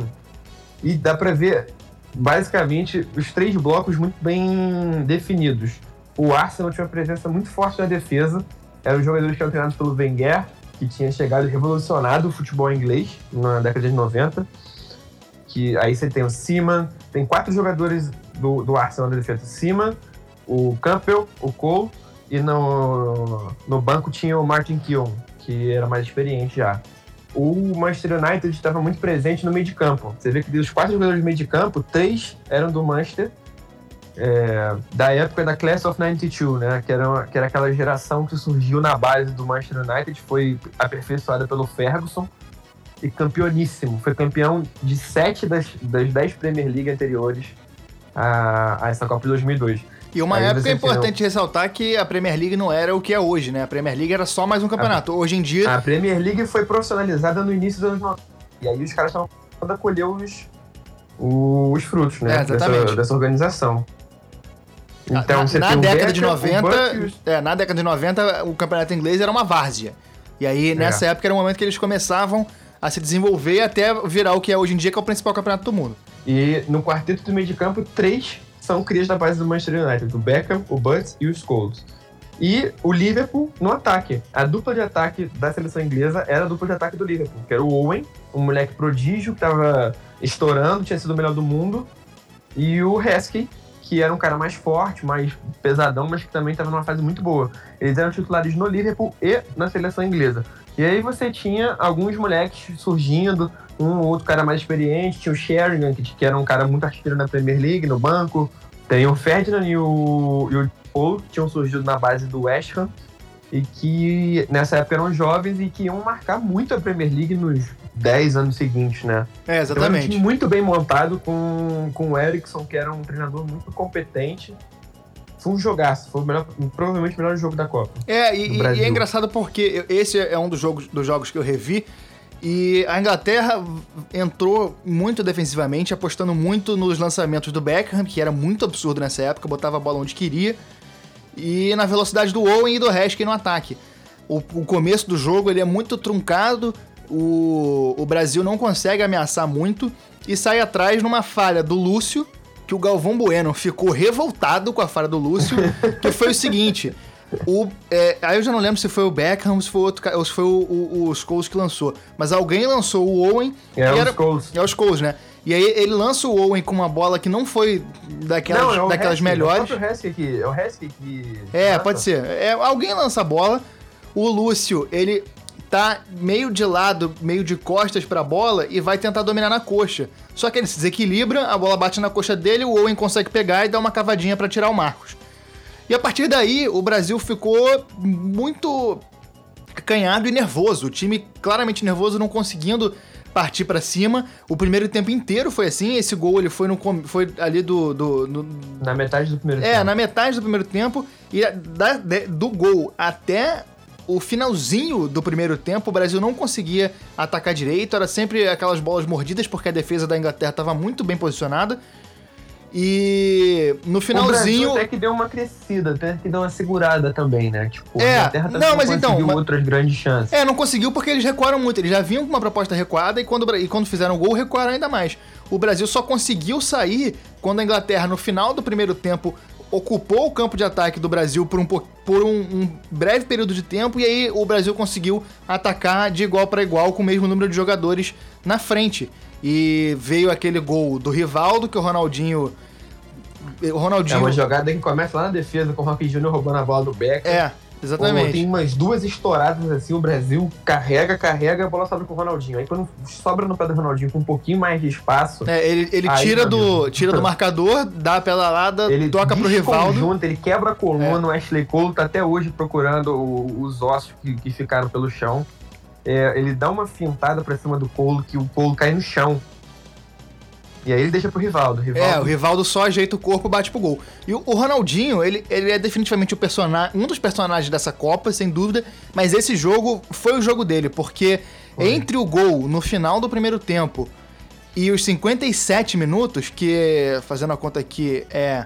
E dá para ver, basicamente, os três blocos muito bem definidos. O Arsenal tinha uma presença muito forte na defesa. Eram os jogadores que eram treinados pelo Wenger, que tinha chegado e revolucionado o futebol inglês na década de 90. Que aí você tem o Seaman, tem quatro jogadores do, do Arsenal na defesa. Seaman, o Campbell, o Cole e no, no banco tinha o Martin Keown, que era mais experiente já o Manchester United estava muito presente no meio de campo. Você vê que dos quatro jogadores do meio de campo, três eram do Manchester, é, da época da Class of 92, né? Que era, que era aquela geração que surgiu na base do Manchester United, foi aperfeiçoada pelo Ferguson e campeoníssimo. Foi campeão de sete das, das dez Premier League anteriores a, a essa Copa de 2002. E uma Aí época é importante ressaltar que a Premier League não era o que é hoje, né? A Premier League era só mais um campeonato. A, hoje em dia. A Premier League foi profissionalizada no início dos anos 90. E aí os caras estão a colher os, os frutos, né? É, dessa, dessa organização. Então, na, na década de 90, é, na década de 90, o campeonato inglês era uma várzea. E aí, é. nessa época, era o momento que eles começavam a se desenvolver até virar o que é hoje em dia, que é o principal campeonato do mundo. E no quarteto do meio de campo, três são crias da base do Manchester United: o Beckham, o Butts e o Scholes. E o Liverpool no ataque. A dupla de ataque da seleção inglesa era a dupla de ataque do Liverpool, que era o Owen, um moleque prodígio que tava estourando, tinha sido o melhor do mundo, e o Heskey, que era um cara mais forte, mais pesadão, mas que também estava numa fase muito boa. Eles eram titulares no Liverpool e na seleção inglesa. E aí você tinha alguns moleques surgindo, um ou outro cara mais experiente, tinha o Sheringham, que, que era um cara muito artilheiro na Premier League, no banco, tem o Ferdinand e o, e o Paul, que tinham surgido na base do West Ham, e que nessa época eram jovens e que iam marcar muito a Premier League nos 10 anos seguintes, né? É, Então, um exatamente. time muito bem montado com, com o Erickson, que era um treinador muito competente. Foi um jogaço, foi o melhor, provavelmente o melhor jogo da Copa. É, e, e- é engraçado porque esse é um dos jogos, dos jogos que eu revi. E a Inglaterra entrou muito defensivamente, apostando muito nos lançamentos do Beckham, que era muito absurdo nessa época, botava a bola onde queria. E na velocidade do Owen e do Heskey no ataque. O, o começo do jogo ele é muito truncado, o, o Brasil não consegue ameaçar muito e sai atrás numa falha do Lúcio, que o Galvão Bueno ficou revoltado com a falha do Lúcio, que foi o seguinte. O, é, aí eu já não lembro se foi o Beckham, se foi outro, ou se foi o, o, o Scholes que lançou. Mas alguém lançou o Owen. É, que o Scholes. É o Scholes, né? E aí ele lança o Owen com uma bola que não foi daquelas, é o daquelas Heskey, melhores. É o Heskey que. É o Heskey que. É, pode ser. É, alguém lança a bola. O Lúcio, ele tá meio de lado, meio de costas pra bola e vai tentar dominar na coxa. Só que ele se desequilibra, a bola bate na coxa dele, o Owen consegue pegar e dar uma cavadinha pra tirar o Marcos. E a partir daí, o Brasil ficou muito acanhado e nervoso. O time claramente nervoso, não conseguindo partir pra cima. O primeiro tempo inteiro foi assim. Esse gol ele foi, no, foi ali do, do- do, Na metade do primeiro é, tempo. na metade do primeiro tempo. E da- de- do gol até o finalzinho do primeiro tempo, o Brasil não conseguia atacar direito. Era sempre aquelas bolas mordidas, porque a defesa da Inglaterra estava muito bem posicionada. E no O Brasil finalzinho. até que deu uma crescida, até que deu uma segurada também, né? Tipo, É, a Inglaterra não, mas então, mas- outras grandes chances. É, não conseguiu porque eles recuaram muito. Eles já vinham com uma proposta recuada e quando, o e quando fizeram o gol, recuaram ainda mais. O Brasil só conseguiu sair quando a Inglaterra, no final do primeiro tempo, ocupou o campo de ataque do Brasil por um, po- por um, um breve período de tempo e aí o Brasil conseguiu atacar de igual para igual com o mesmo número de jogadores na frente. E veio aquele gol do Rivaldo que o Ronaldinho. O É Ronaldinho. uma jogada que começa lá na defesa com o Rock Júnior roubando a bola do Becker. É, exatamente. Tem umas duas estouradas assim, o Brasil carrega, carrega, a bola sobra com o Ronaldinho. Aí quando sobra no pé do Ronaldinho com um pouquinho mais de espaço, É, ele ele tira, do, tira do marcador, dá a pedalada, ele toca pro Rivaldo. desconjunta, ele quebra a coluna, o Ashley Cole tá até hoje procurando o- os ossos que, que ficaram pelo chão. É, ele dá uma fintada pra cima do Cole, que o Cole cai no chão. E aí ele deixa pro Rivaldo. Rivaldo É, o Rivaldo só ajeita o corpo e bate pro gol. E o, o Ronaldinho, ele, ele é definitivamente um dos personagens dessa Copa, sem dúvida, mas esse jogo foi o jogo dele, porque Foi. entre o gol no final do primeiro tempo e os 57 minutos, que, fazendo a conta aqui, é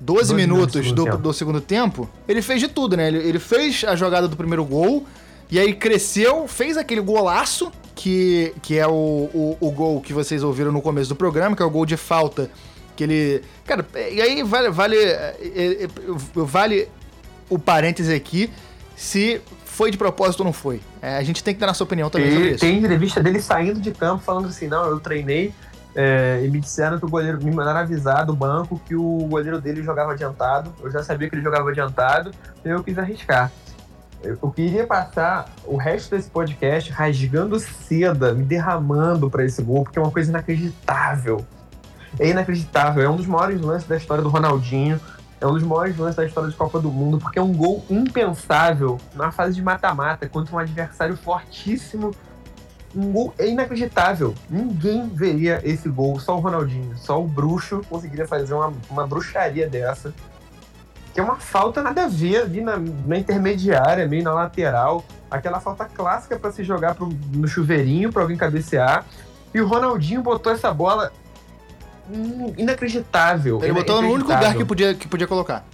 12, 12 minutos minutos do do, segundo do segundo tempo, ele fez de tudo, né? Ele, ele fez a jogada do primeiro gol, e aí cresceu, fez aquele golaço, que, que é o, o, o gol que vocês ouviram no começo do programa, que é o gol de falta. Que ele. Cara, e aí vale. Vale, é, é, é, vale o parêntese aqui se foi de propósito ou não foi. É, a gente tem que dar nossa opinião também sobre Tem, isso. tem entrevista dele saindo de campo falando assim, não, eu treinei é, e me disseram que o goleiro, me mandaram avisar do banco que o goleiro dele jogava adiantado, eu já sabia que ele jogava adiantado, e eu quis arriscar. Eu queria passar o resto desse podcast rasgando seda, me derramando pra esse gol, porque é uma coisa inacreditável. É inacreditável, é um dos maiores lances da história do Ronaldinho, é um dos maiores lances da história de Copa do Mundo, porque é um gol impensável na fase de mata-mata contra um adversário fortíssimo. Um gol é inacreditável. Ninguém veria esse gol, só o Ronaldinho. Só o bruxo conseguiria fazer uma, uma bruxaria dessa. Que é uma falta nada a ver ali na, na intermediária, meio na lateral. Aquela falta clássica para se jogar pro- no chuveirinho para alguém cabecear. E o Ronaldinho botou essa bola inacreditável. Ele botou no único lugar que podia, que podia colocar.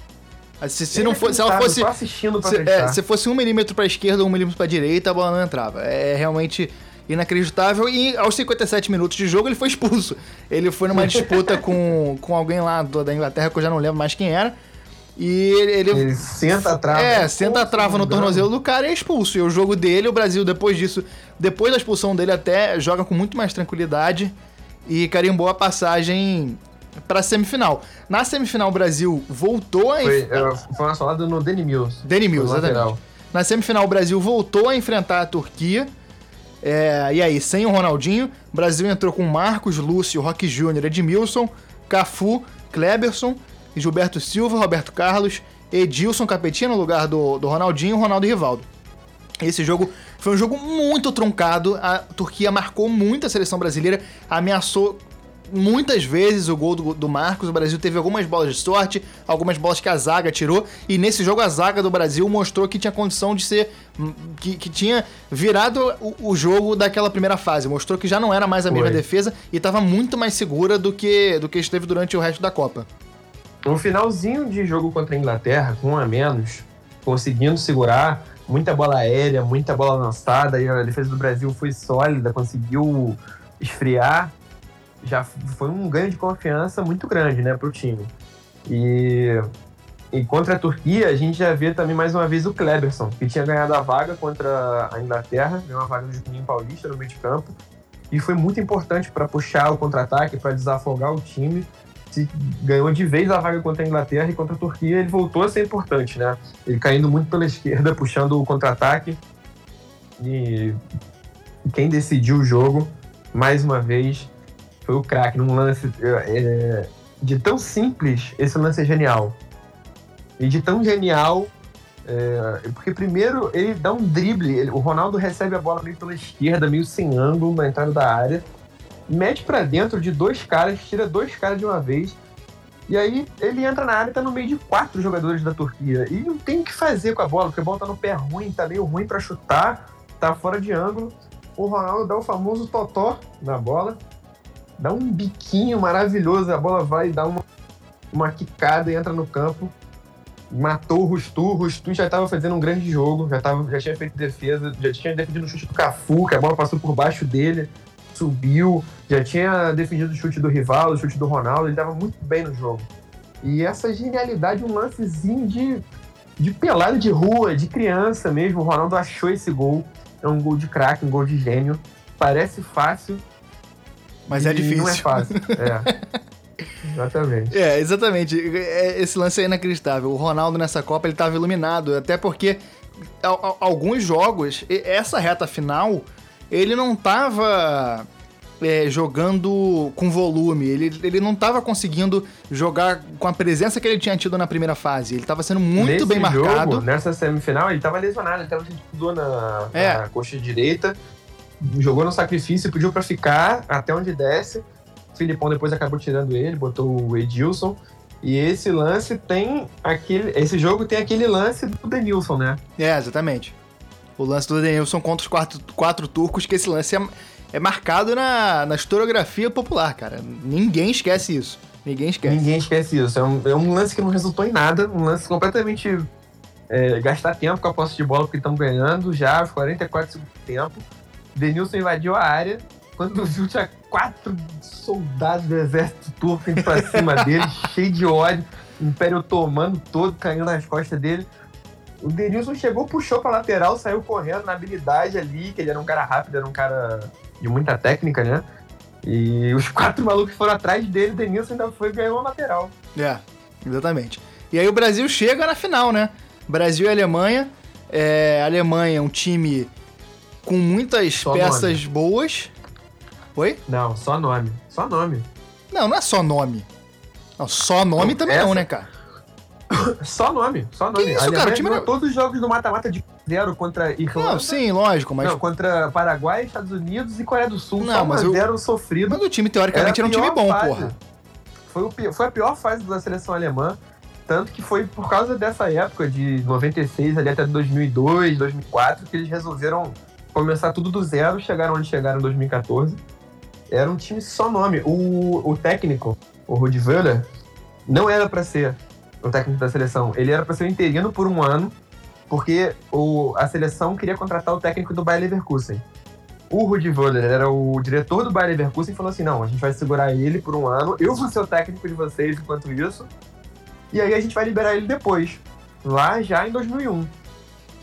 Se, se não fosse, se ela fosse. Tô assistindo pra Se, é, se fosse um milímetro pra esquerda ou um milímetro pra direita, a bola não entrava. É realmente. inacreditável. E aos 57 minutos de jogo ele foi expulso. Ele foi numa disputa com, com alguém lá do- da Inglaterra, que eu já não lembro mais quem era. E ele, Ele senta a trava. é, senta a trava no tornozelo do cara e é expulso. E o jogo dele, o Brasil, depois disso, depois da expulsão dele, até joga com muito mais tranquilidade e carimbou a passagem pra semifinal. Na semifinal, o Brasil voltou a. Foi, enf- é, foi uma no Danny Mills. Danny Mills, Foi lateral. exatamente. Na semifinal, o Brasil voltou a enfrentar a Turquia. É, e aí, sem o Ronaldinho, o Brasil entrou com Marcos, Lúcio, Roque Júnior, Edmilson, Cafu, Kleberson, Gilberto Silva, Roberto Carlos, Edilson Capetinha no lugar do, do Ronaldinho, Ronaldo e Rivaldo. Esse jogo foi um jogo muito truncado. A Turquia marcou muito a seleção brasileira, ameaçou muitas vezes o gol do, do Marcos. O Brasil teve algumas bolas de sorte, algumas bolas que a zaga tirou. E nesse jogo a zaga do Brasil mostrou que tinha condição de ser. que, que tinha virado o, o jogo daquela primeira fase. Mostrou que já não era mais a mesma Foi. defesa e estava muito mais segura do que, do que esteve durante o resto da Copa. No finalzinho de jogo contra a Inglaterra, com um a menos, conseguindo segurar, muita bola aérea, muita bola lançada, e a defesa do Brasil foi sólida, conseguiu esfriar. Já foi um ganho de confiança muito grande, né, pro time. E, e contra a Turquia, a gente já vê também mais uma vez o Kleberson, que tinha ganhado a vaga contra a Inglaterra, ganhou uma vaga no Juninho Paulista no meio de campo, e foi muito importante para puxar o contra-ataque, para desafogar o time se ganhou de vez a vaga contra a Inglaterra e contra a Turquia, ele voltou a ser importante, né? Ele caindo muito pela esquerda, puxando o contra-ataque. E quem decidiu o jogo, mais uma vez, foi o craque, num lance é, de tão simples, esse lance é genial. E de tão genial, é, porque primeiro ele dá um drible, ele- o Ronaldo recebe a bola meio pela esquerda, meio sem ângulo na entrada da área, mete pra dentro de dois caras, tira dois caras de uma vez. E aí ele entra na área e tá no meio de quatro jogadores da Turquia. E não tem o que fazer com a bola, porque a bola tá no pé ruim, tá meio ruim pra chutar, tá fora de ângulo. O Ronaldo dá o famoso totó na bola, dá um biquinho maravilhoso, a bola vai dar uma, uma quicada e entra no campo. Matou o Rustu, o Rustu já tava fazendo um grande jogo, já, tava, já tinha feito defesa, já tinha defendido o chute do Cafu, que a bola passou por baixo dele subiu, já tinha defendido o chute do rival, o chute do Ronaldo, ele estava muito bem no jogo. E essa genialidade, um lancezinho de, de pelada de rua, de criança mesmo, o Ronaldo achou esse gol. É um gol de craque, um gol de gênio. Parece fácil, Mas é difícil. Não é fácil. É. Exatamente. É, exatamente. É, Esse lance é inacreditável. O Ronaldo nessa Copa ele tava iluminado, até porque al- al- alguns jogos, essa reta final, ele não tava é, jogando com volume, ele, ele não tava conseguindo jogar com a presença que ele tinha tido na primeira fase. Ele tava sendo muito Nesse bem jogo, marcado. nessa semifinal, ele tava lesionado, ele tava sentindo na, É. na coxa direita, jogou no sacrifício, pediu pra ficar até onde desce. O Filipão depois acabou tirando ele, botou o Edilson. E esse lance tem aquele. Esse jogo tem aquele lance do Denilson, né? É, exatamente. O lance do Denilson contra os quatro, quatro turcos, que esse lance é, é marcado na, na historiografia popular, cara. Ninguém esquece isso. Ninguém esquece. Ninguém esquece isso. É um, é um lance que não resultou em nada, um lance completamente. É, gastar tempo com a posse de bola porque estamos ganhando já aos 44 segundos do tempo. Denilson invadiu a área. Quando viu, tinha quatro soldados do exército turco indo pra cima dele, cheio de ódio. O Império Otomano todo caindo nas costas dele. O Denilson chegou, puxou pra lateral, saiu correndo na habilidade ali, que ele era um cara rápido, era um cara de muita técnica, né? E os quatro malucos foram atrás dele, o Denilson ainda foi e ganhou uma lateral. É, exatamente. E aí o Brasil chega na final, né? Brasil e Alemanha. É, a Alemanha é um time com muitas Só peças boas. Oi? Não, só nome. Só nome. Não, não é só nome. Não, só nome Não, também não, essa- né, cara? Só nome. Só nome. isso, A Alemanha cara? O time não- todos os jogos do mata-mata de zero contra Irlanda. Não, sim, lógico, mas, Não, contra Paraguai, Estados Unidos e Coreia do Sul. Não, só mas o- zero sofrido. mas o time teoricamente era, a um time bom, fase. porra. Foi, o pi- foi a pior fase da seleção alemã. Tanto que foi por causa dessa época, de 96 ali até 2002, 2004, que eles resolveram começar tudo do zero, chegaram onde chegaram em 2014. Era um time só nome. O, o técnico, o Rudi Völler, não era para ser o técnico da seleção. Ele era para ser interino por um ano, porque o, a seleção queria contratar o técnico do Bayer Leverkusen. o Rudi Völler era o diretor do Bayer Leverkusen e falou assim, não, a gente vai segurar ele por um ano, eu vou ser o técnico de vocês enquanto isso, e aí a gente vai liberar ele depois, lá já em 2001.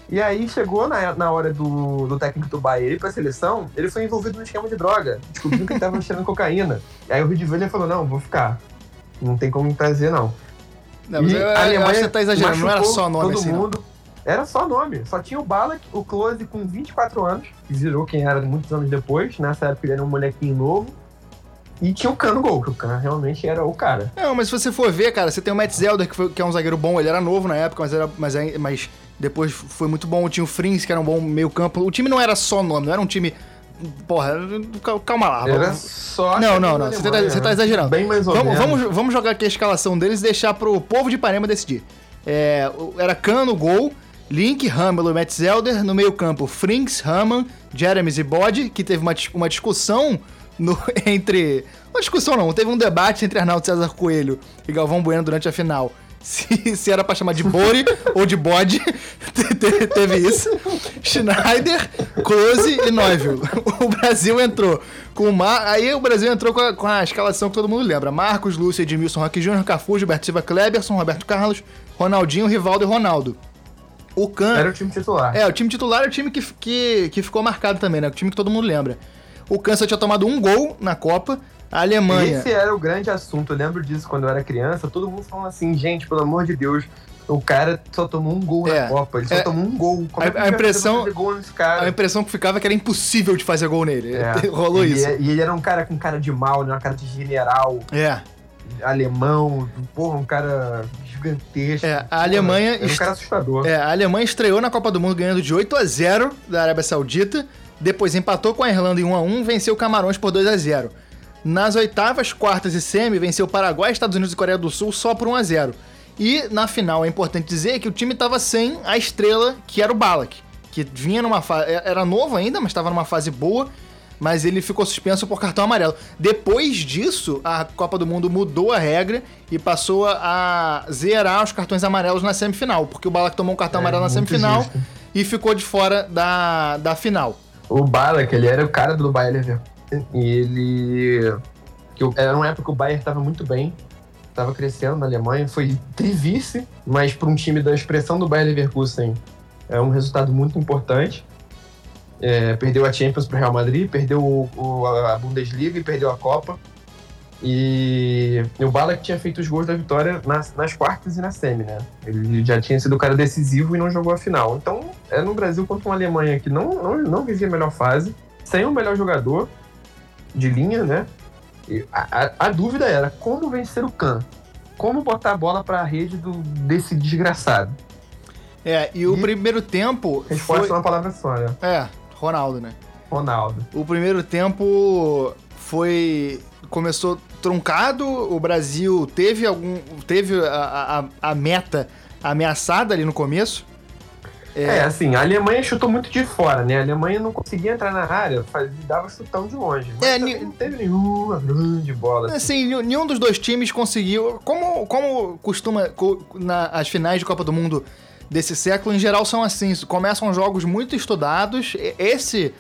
E aí chegou na, na hora do, do técnico do Bayern ir pra seleção, ele foi envolvido no esquema de droga. Descobriu que ele tava cheirando cocaína. E aí o Rudi Völler falou, não, vou ficar. Não tem como me trazer, não. Não, mas eu, a Alemanha você tá exagerando, não era só nome todo assim. não. mundo. Era só nome. Só tinha o Balak, o Close com 24 anos, que virou quem era muitos anos depois. Nessa época ele era um molequinho novo. E tinha o Cano Gol, que o Cano realmente era o cara. Não, mas se você for ver, cara, você tem o Matt Zelder, que, foi- que é um zagueiro bom, ele era novo na época, mas, era, mas, é- mas depois foi muito bom. Tinha o Frins, que era um bom meio campo. O time não era só nome, não era um time... Porra, cal- calma lá. Era vamos- só. Não, não, não, você tá, você tá né? exagerando. Bem mais ou Vamos, menos. vamos, vamos jogar aqui a escalação deles e deixar pro povo de Ipanema decidir. É, era Cano, gol, Link, Hamelo e Matt Zelder. No meio campo, Frinks, Haman, Jeremies e Bode, que teve uma, uma discussão no- entre... Uma discussão não, teve um debate entre Arnaldo César Coelho e Galvão Bueno durante a final. Se, se era pra chamar de Bore ou de Bode, Te- te- teve isso. Schneider, Close e Neuville. O Brasil entrou com o Mar... Aí o Brasil entrou com a, com a escalação que todo mundo lembra. Marcos, Lúcio, Edmilson, Roque Júnior, Cafu, Gilberto Silva, Kleberson, Roberto Carlos, Ronaldinho, Rivaldo e Ronaldo. O Can... Era o time titular. É, o time titular é o time que, que, que ficou marcado também, né? O time que todo mundo lembra. O Kansas tinha tomado um gol na Copa. A Alemanha... Esse era o grande assunto. Eu lembro disso quando eu era criança. Todo mundo falando assim, gente, pelo amor de Deus, o cara só tomou um gol É. na Copa. Ele só É. tomou um gol. Como A- é que a impressão- fazer gol nesse cara? A impressão que ficava é que era impossível de fazer gol nele. É. Rolou e, isso. E ele era um cara com cara de mal, né? uma cara de general, É. alemão, porra, um cara gigantesco. É, a Alemanha Era um cara assustador. É, a Alemanha estreou na Copa do Mundo ganhando de 8 a 0 da Arábia Saudita, depois empatou com a Irlanda em 1 a 1, venceu o Camarões por 2 a 0. Nas oitavas, quartas e semi, venceu o Paraguai, Estados Unidos e Coreia do Sul só por 1 a 0. E na final é importante dizer que o time estava sem a estrela, que era o Balak, que vinha numa fase era novo ainda, mas estava numa fase boa. Mas ele ficou suspenso por cartão amarelo. Depois disso, a Copa do Mundo mudou a regra e passou a zerar os cartões amarelos na semifinal, porque o Balak tomou um cartão É, amarelo na semifinal justo. e ficou de fora da, da final. O Balak, ele era o cara do Bayern Leverkusen. E ele... que Era uma época que o Bayern estava muito bem. Tava crescendo na Alemanha. Foi trivice, mas para um time da expressão do Bayern Leverkusen é um resultado muito importante. É, perdeu a Champions para o Real Madrid, perdeu o- o- a Bundesliga e perdeu a Copa. E o Balak tinha feito os gols da vitória nas, nas quartas e na semi, né? Ele já tinha sido o cara decisivo e não jogou a final. Então, é no Brasil contra uma Alemanha que não, não, não vivia a melhor fase, sem o melhor jogador de linha, né? A, a- a dúvida era como vencer o Kahn? Como botar a bola para a rede do, desse desgraçado? É, e o E- primeiro tempo. Resposta Foi... é uma palavra só, né? É, Ronaldo, né? Ronaldo. O primeiro tempo foi. Começou truncado, o Brasil teve algum. teve a, a, a meta ameaçada ali no começo. É. assim, a Alemanha chutou muito de fora, né? A Alemanha não conseguia entrar na área, fazia, dava chutão de longe. Mas É, ni- não teve nenhuma grande bola. assim. Assim, nenhum- dos dois times conseguiu. Como, como costuma co- nas finais de Copa do Mundo desse século, em geral são assim. Começam jogos muito estudados. Esse.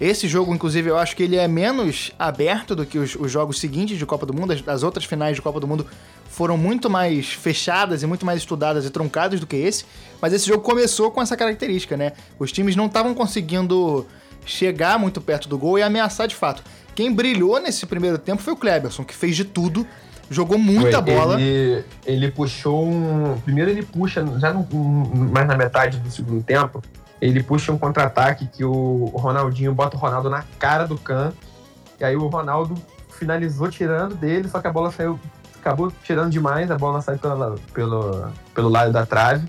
Esse jogo, inclusive, eu acho que ele é menos aberto do que os, os jogos seguintes de Copa do Mundo. As, as outras finais de Copa do Mundo foram muito mais fechadas e muito mais estudadas e truncadas do que esse. Mas esse jogo começou com essa característica, né? Os times não estavam conseguindo chegar muito perto do gol e ameaçar de fato. Quem brilhou nesse primeiro tempo foi o Kleberson, que fez de tudo, jogou muita Foi, bola. Ele, ele puxou um. Primeiro ele puxa, já no, um- mais na metade do segundo tempo, ele puxa um contra-ataque que o, Ronaldinho bota o Ronaldo na cara do Can. E aí o Ronaldo finalizou tirando dele, só que a bola saiu. Acabou tirando demais, a bola saiu pela, pelo, pelo lado da trave.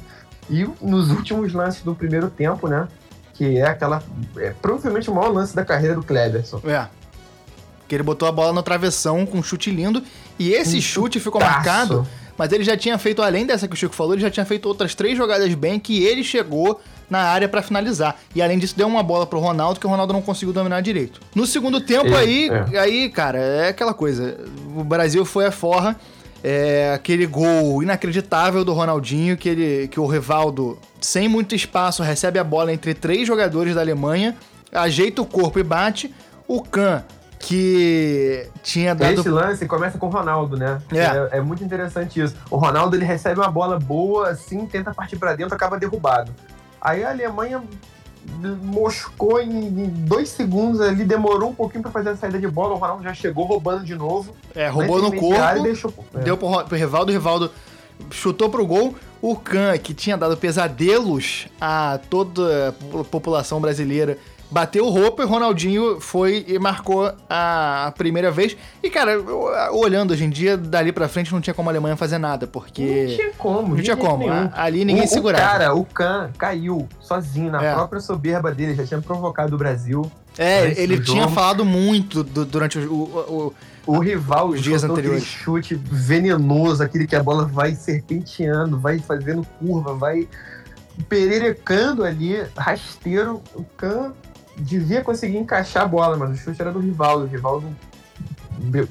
E nos últimos lances do primeiro tempo, né? Que é aquela. É provavelmente o maior lance da carreira do Kleberson. É. Que ele botou a bola no travessão com um chute lindo. E esse Um chute ficou marcado. Mas ele já tinha feito, além dessa que o Chico falou, ele já tinha feito outras três jogadas bem que ele chegou na área pra finalizar. E além disso, deu uma bola pro Ronaldo que o Ronaldo não conseguiu dominar direito. No segundo tempo, É, aí, é. aí, cara, é aquela coisa. O Brasil foi a forra. É, aquele gol inacreditável do Ronaldinho, que, ele, que o Rivaldo, sem muito espaço, recebe a bola entre três jogadores da Alemanha ajeita o corpo e bate. O Kahn, que tinha dado. Esse lance começa com o Ronaldo, né? É. É, é muito interessante isso. O Ronaldo ele recebe uma bola boa, assim, tenta partir pra dentro, acaba derrubado. Aí a Alemanha moscou em dois segundos ali, demorou um pouquinho pra fazer a saída de bola. O Ronaldo já chegou roubando de novo. É, roubou no corpo. Deixou... É. Deu pro, Ro- pro Rivaldo, o Rivaldo chutou pro gol. O Kahn, que tinha dado pesadelos a toda a po- população brasileira, bateu o roupa e o Ronaldinho foi e marcou a, primeira vez. E, cara, olhando hoje em dia, dali pra frente não tinha como a Alemanha fazer nada, Não porque. tinha como. Não tinha como. nenhum. Ali ninguém o, segurava. O cara, o Kahn, caiu sozinho na É. própria soberba dele. Já tinha provocado o Brasil. é, ele jogo. tinha falado muito do- durante o- o- o, O rival Os dias soltou aquele anteriores. chute venenoso, aquele que a bola vai serpenteando, vai fazendo curva, vai pererecando ali, rasteiro. O Kahn devia conseguir encaixar a bola, mas o chute era do Rivaldo. O Rivaldo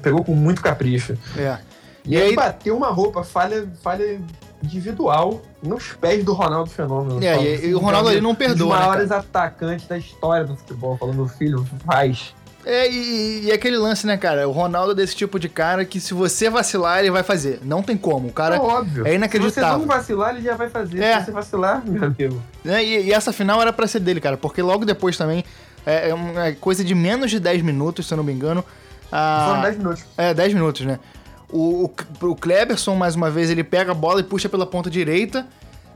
pegou com muito capricho. é. E, aí, bateu uma roupa, falha, falha individual nos pés do Ronaldo Fenômeno. É, e- e o Ronaldo um ali não dos perdoa, né, maiores atacantes da história do futebol, falando, filho, faz. É, e, e aquele lance, né, cara? O Ronaldo é desse tipo de cara que se você vacilar, ele vai fazer. Não tem como. O cara. é óbvio. é inacreditável. Se você não vacilar, ele já vai fazer. É. Se você vacilar, meu amigo. né, e, e essa final era pra ser dele, cara. Porque logo depois também, é, é uma coisa de menos de 10 minutos, se eu não me engano. a- Foram 10 minutos. É, 10 minutos, né? O, o, o Kleberson, mais uma vez, ele pega a bola e puxa pela ponta direita.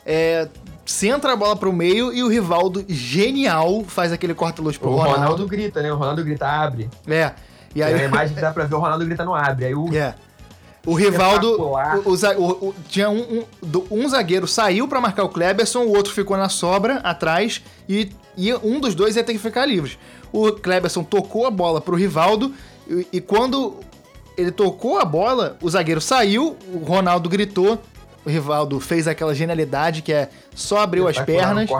É, centra a bola pro meio e o Rivaldo, genial, faz aquele corta-luz pro O Ronaldo. Ronaldo. grita, né? O Ronaldo grita, abre. É. E aí, a imagem dá pra ver o Ronaldo grita no abre. Aí o. É. O Rivaldo. O, o o- o- tinha um, um, um zagueiro saiu pra marcar o Kleberson, o outro ficou na sobra atrás e, e um dos dois ia ter que ficar livre. O Kleberson tocou a bola pro Rivaldo e, e quando ele tocou a bola, o zagueiro saiu, o Ronaldo gritou. O Rivaldo fez aquela genialidade que é só abriu as pernas. um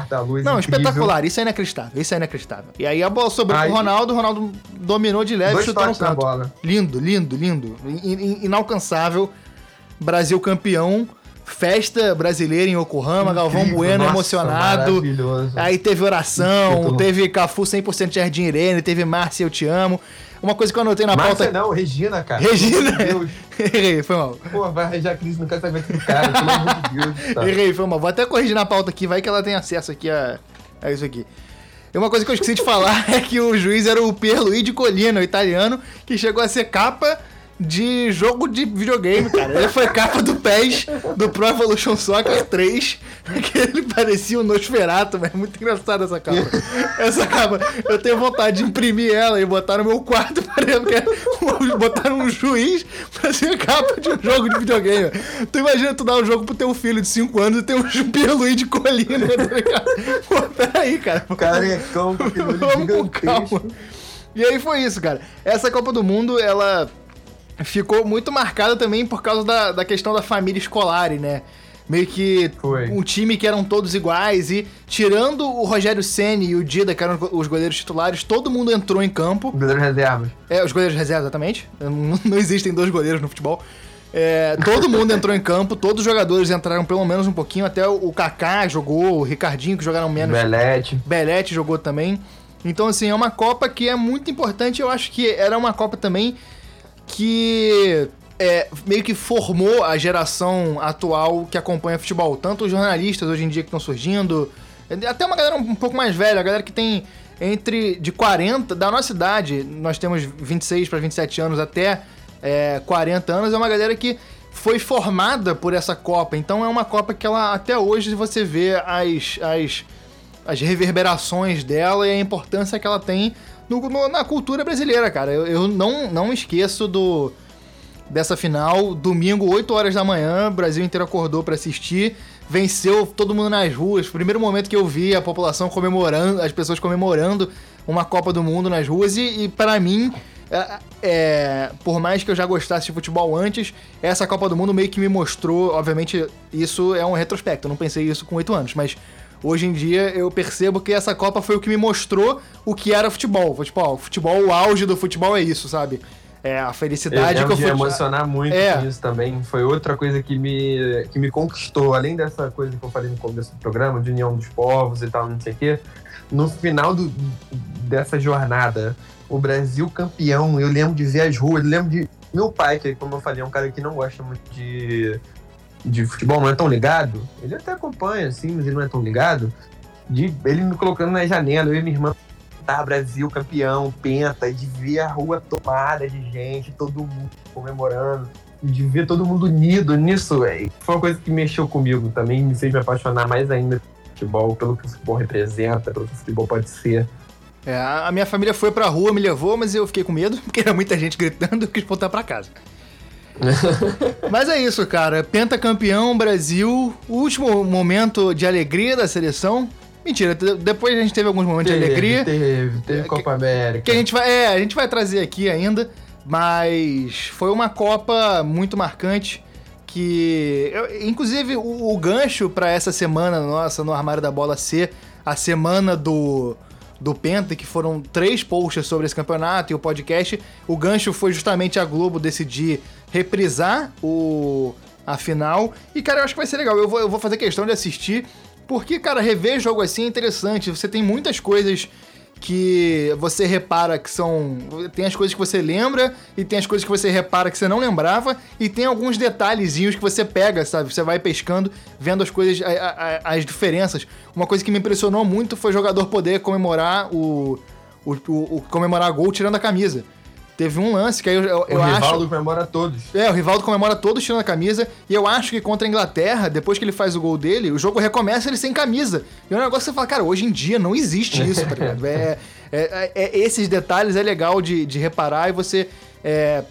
Não, incrível. espetacular, isso é inacreditável, isso é inacreditável. E aí a bola sobrou Aí- pro Ronaldo, o Ronaldo dominou de leve, chutou no canto. bola. Lindo, lindo, lindo. In- in- inalcançável. Brasil campeão. Festa brasileira em Yokohama, Galvão Incrível, Bueno nossa, emocionado. Aí teve oração, teve Cafu 100% de Jardim Irene, teve Márcia Eu Te Amo. Uma coisa que eu anotei na Márcia pauta... não, Regina, cara. Regina! Errei, foi mal. Pô, vai arranjar crise no casamento do cara, pelo amor de Deus. Tá. Errei, foi mal. Vou até corrigir na pauta aqui, vai que ela tem acesso aqui a, a isso aqui. E uma coisa que eu esqueci de falar é que o juiz era o Pierluigi Colina, o italiano, que chegou a ser capa de jogo de videogame, cara. Ele foi capa do PES, do Pro Evolution Soccer 3, que ele parecia um Nosferatu, mas é muito engraçado essa capa. Essa capa, eu tenho vontade de imprimir ela e botar no meu quarto, porque botaram um juiz pra ser capa de um jogo de videogame. Tu imagina tu dar um jogo pro teu filho de 5 anos e ter um Pierluigi Colina, tá ligado? Pô, peraí, cara. Carecão olho Vamos com calma. E aí foi isso, cara. Essa Copa do Mundo, ela ficou muito marcada também por causa da, da questão da família escolar, né? Meio que Foi. um time que eram todos iguais e tirando o Rogério Ceni e o Dida, que eram os goleiros titulares, todo mundo entrou em campo. Goleiro reservas. É, os goleiros reserva, exatamente. Não, não existem dois goleiros no futebol. É, todo mundo entrou em campo, todos os jogadores entraram pelo menos um pouquinho, até o, o Kaká jogou, o Ricardinho, que jogaram menos. Belete. Belete jogou também. Então, assim, é uma Copa que é muito importante. Eu acho que era uma Copa também que é, meio que formou a geração atual que acompanha futebol. Tanto os jornalistas hoje em dia que estão surgindo, até uma galera um pouco mais velha, a galera que tem entre de 40, da nossa idade, nós temos 26 para 27 anos até é, 40 anos, é uma galera que foi formada por essa Copa. Então é uma Copa que ela até hoje você vê as, as, as reverberações dela e a importância que ela tem no- no- na cultura brasileira, cara. Eu, eu não, não esqueço do dessa final, domingo, 8 horas da manhã, o Brasil inteiro acordou pra assistir, venceu todo mundo nas ruas. Primeiro momento que eu vi a população comemorando, as pessoas comemorando uma Copa do Mundo nas ruas e, e para mim, é, é, por mais que eu já gostasse de futebol antes, essa Copa do Mundo meio que me mostrou, obviamente, isso é um retrospecto, eu não pensei isso com 8 anos, mas Hoje em dia eu percebo que essa Copa foi o que me mostrou o que era futebol. Futebol, futebol o auge do futebol é isso, sabe? é, a Eu felicidade lembro que eu de fui. emocionar muito É. com isso também. Foi outra coisa que me, que me conquistou. Além dessa coisa que eu falei no começo do programa, de união dos povos e tal, não sei o quê. No final do, dessa jornada, o Brasil campeão, eu lembro de ver as ruas, eu lembro de... Meu pai, que como eu falei, é um cara que não gosta muito de, de futebol, não é tão ligado. Ele até acompanha, assim, mas ele não é tão ligado. De, ele me colocando na janela, eu e minha irmã tá, Brasil campeão, penta, de ver a rua tomada de gente, todo mundo comemorando, de ver todo mundo unido nisso, véi. foi uma coisa que mexeu comigo também, me fez me apaixonar mais ainda pelo futebol, pelo que o futebol representa, pelo que o futebol pode ser. É, a minha família foi pra rua, me levou, mas eu fiquei com medo, porque era muita gente gritando, eu quis voltar pra casa. Mas é isso, cara. Pentacampeão, Brasil. O último momento de alegria da seleção. Mentira, de- depois a gente teve alguns momentos de alegria. Teve, teve Copa América. Que a gente vai, é, a gente vai trazer aqui ainda, mas foi uma Copa muito marcante que, eu- inclusive, o, o gancho pra essa semana nossa no armário da bola ser a semana do do Penta, que foram três posts sobre esse campeonato e o podcast. O gancho foi justamente a Globo decidir reprisar o a final. E, cara, eu acho que vai ser legal. Eu vou, eu vou fazer questão de assistir, porque, cara, rever jogo assim é interessante. Você tem muitas coisas que você repara que são. Tem as coisas que você lembra e tem as coisas que você repara que você não lembrava, e tem alguns detalhezinhos que você pega, sabe? Você vai pescando, vendo as coisas, a- a- as diferenças. Uma coisa que me impressionou muito foi o jogador poder comemorar o. o, o- o- comemorar gol tirando a camisa. Teve um lance que aí eu, eu, O eu acho. Rivaldo comemora todos. É, o Rivaldo comemora todos tirando a camisa. E eu acho que contra a Inglaterra, depois que ele faz o gol dele, o jogo recomeça ele sem camisa. E é um negócio que você fala, cara, hoje em dia não existe isso, tá ligado? É, é- é- esses detalhes é legal de, de reparar e você é,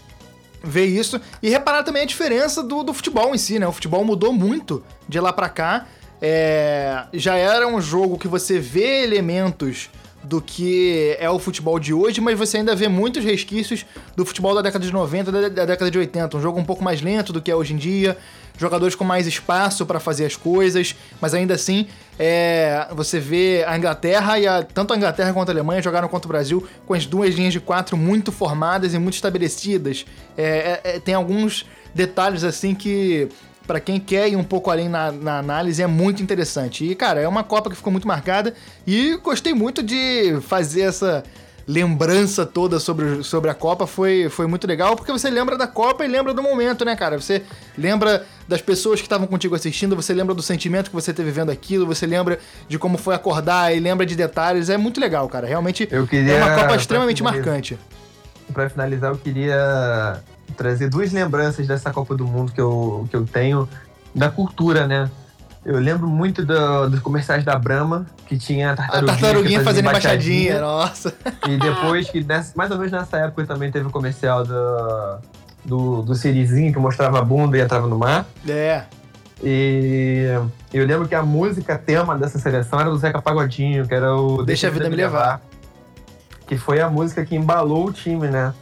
ver isso. E reparar também a diferença do, do futebol em si, né? O futebol mudou muito de lá pra cá. É, já era um jogo que você vê elementos do que é o futebol de hoje, mas você ainda vê muitos resquícios do futebol da década de 90 da, da década de 80. Um jogo um pouco mais lento do que é hoje em dia, jogadores com mais espaço para fazer as coisas, mas ainda assim é, você vê a Inglaterra e a, tanto a Inglaterra quanto a Alemanha jogaram contra o Brasil com as duas linhas de quatro muito formadas e muito estabelecidas. É, é, é, tem alguns detalhes assim que Pra quem quer ir um pouco além na, na análise, é muito interessante. E, cara, é uma Copa que ficou muito marcada e gostei muito de fazer essa lembrança toda sobre, sobre a Copa. Foi, foi muito legal, porque você lembra da Copa e lembra do momento, né, cara? Você lembra das pessoas que estavam contigo assistindo, você lembra do sentimento que você teve vendo aquilo, você lembra de como foi acordar e lembra de detalhes. É muito legal, cara. Realmente queria- é uma Copa extremamente marcante. Pra finalizar, eu queria trazer duas lembranças dessa Copa do Mundo que eu, que eu tenho da cultura, né? Eu lembro muito do- dos comerciais da Brahma, que tinha a A tartaruguinha, tartaruguinha que fazia fazendo embaixadinha, nossa. E depois que, nessa- mais ou menos nessa época, também teve o comercial do, do, do Sirizinho, que mostrava a bunda e entrava no mar. É. E eu lembro que a música tema dessa seleção era do Zeca Pagodinho, que era o Deixa a Vida Me Levar. Que foi a música que embalou o time, né?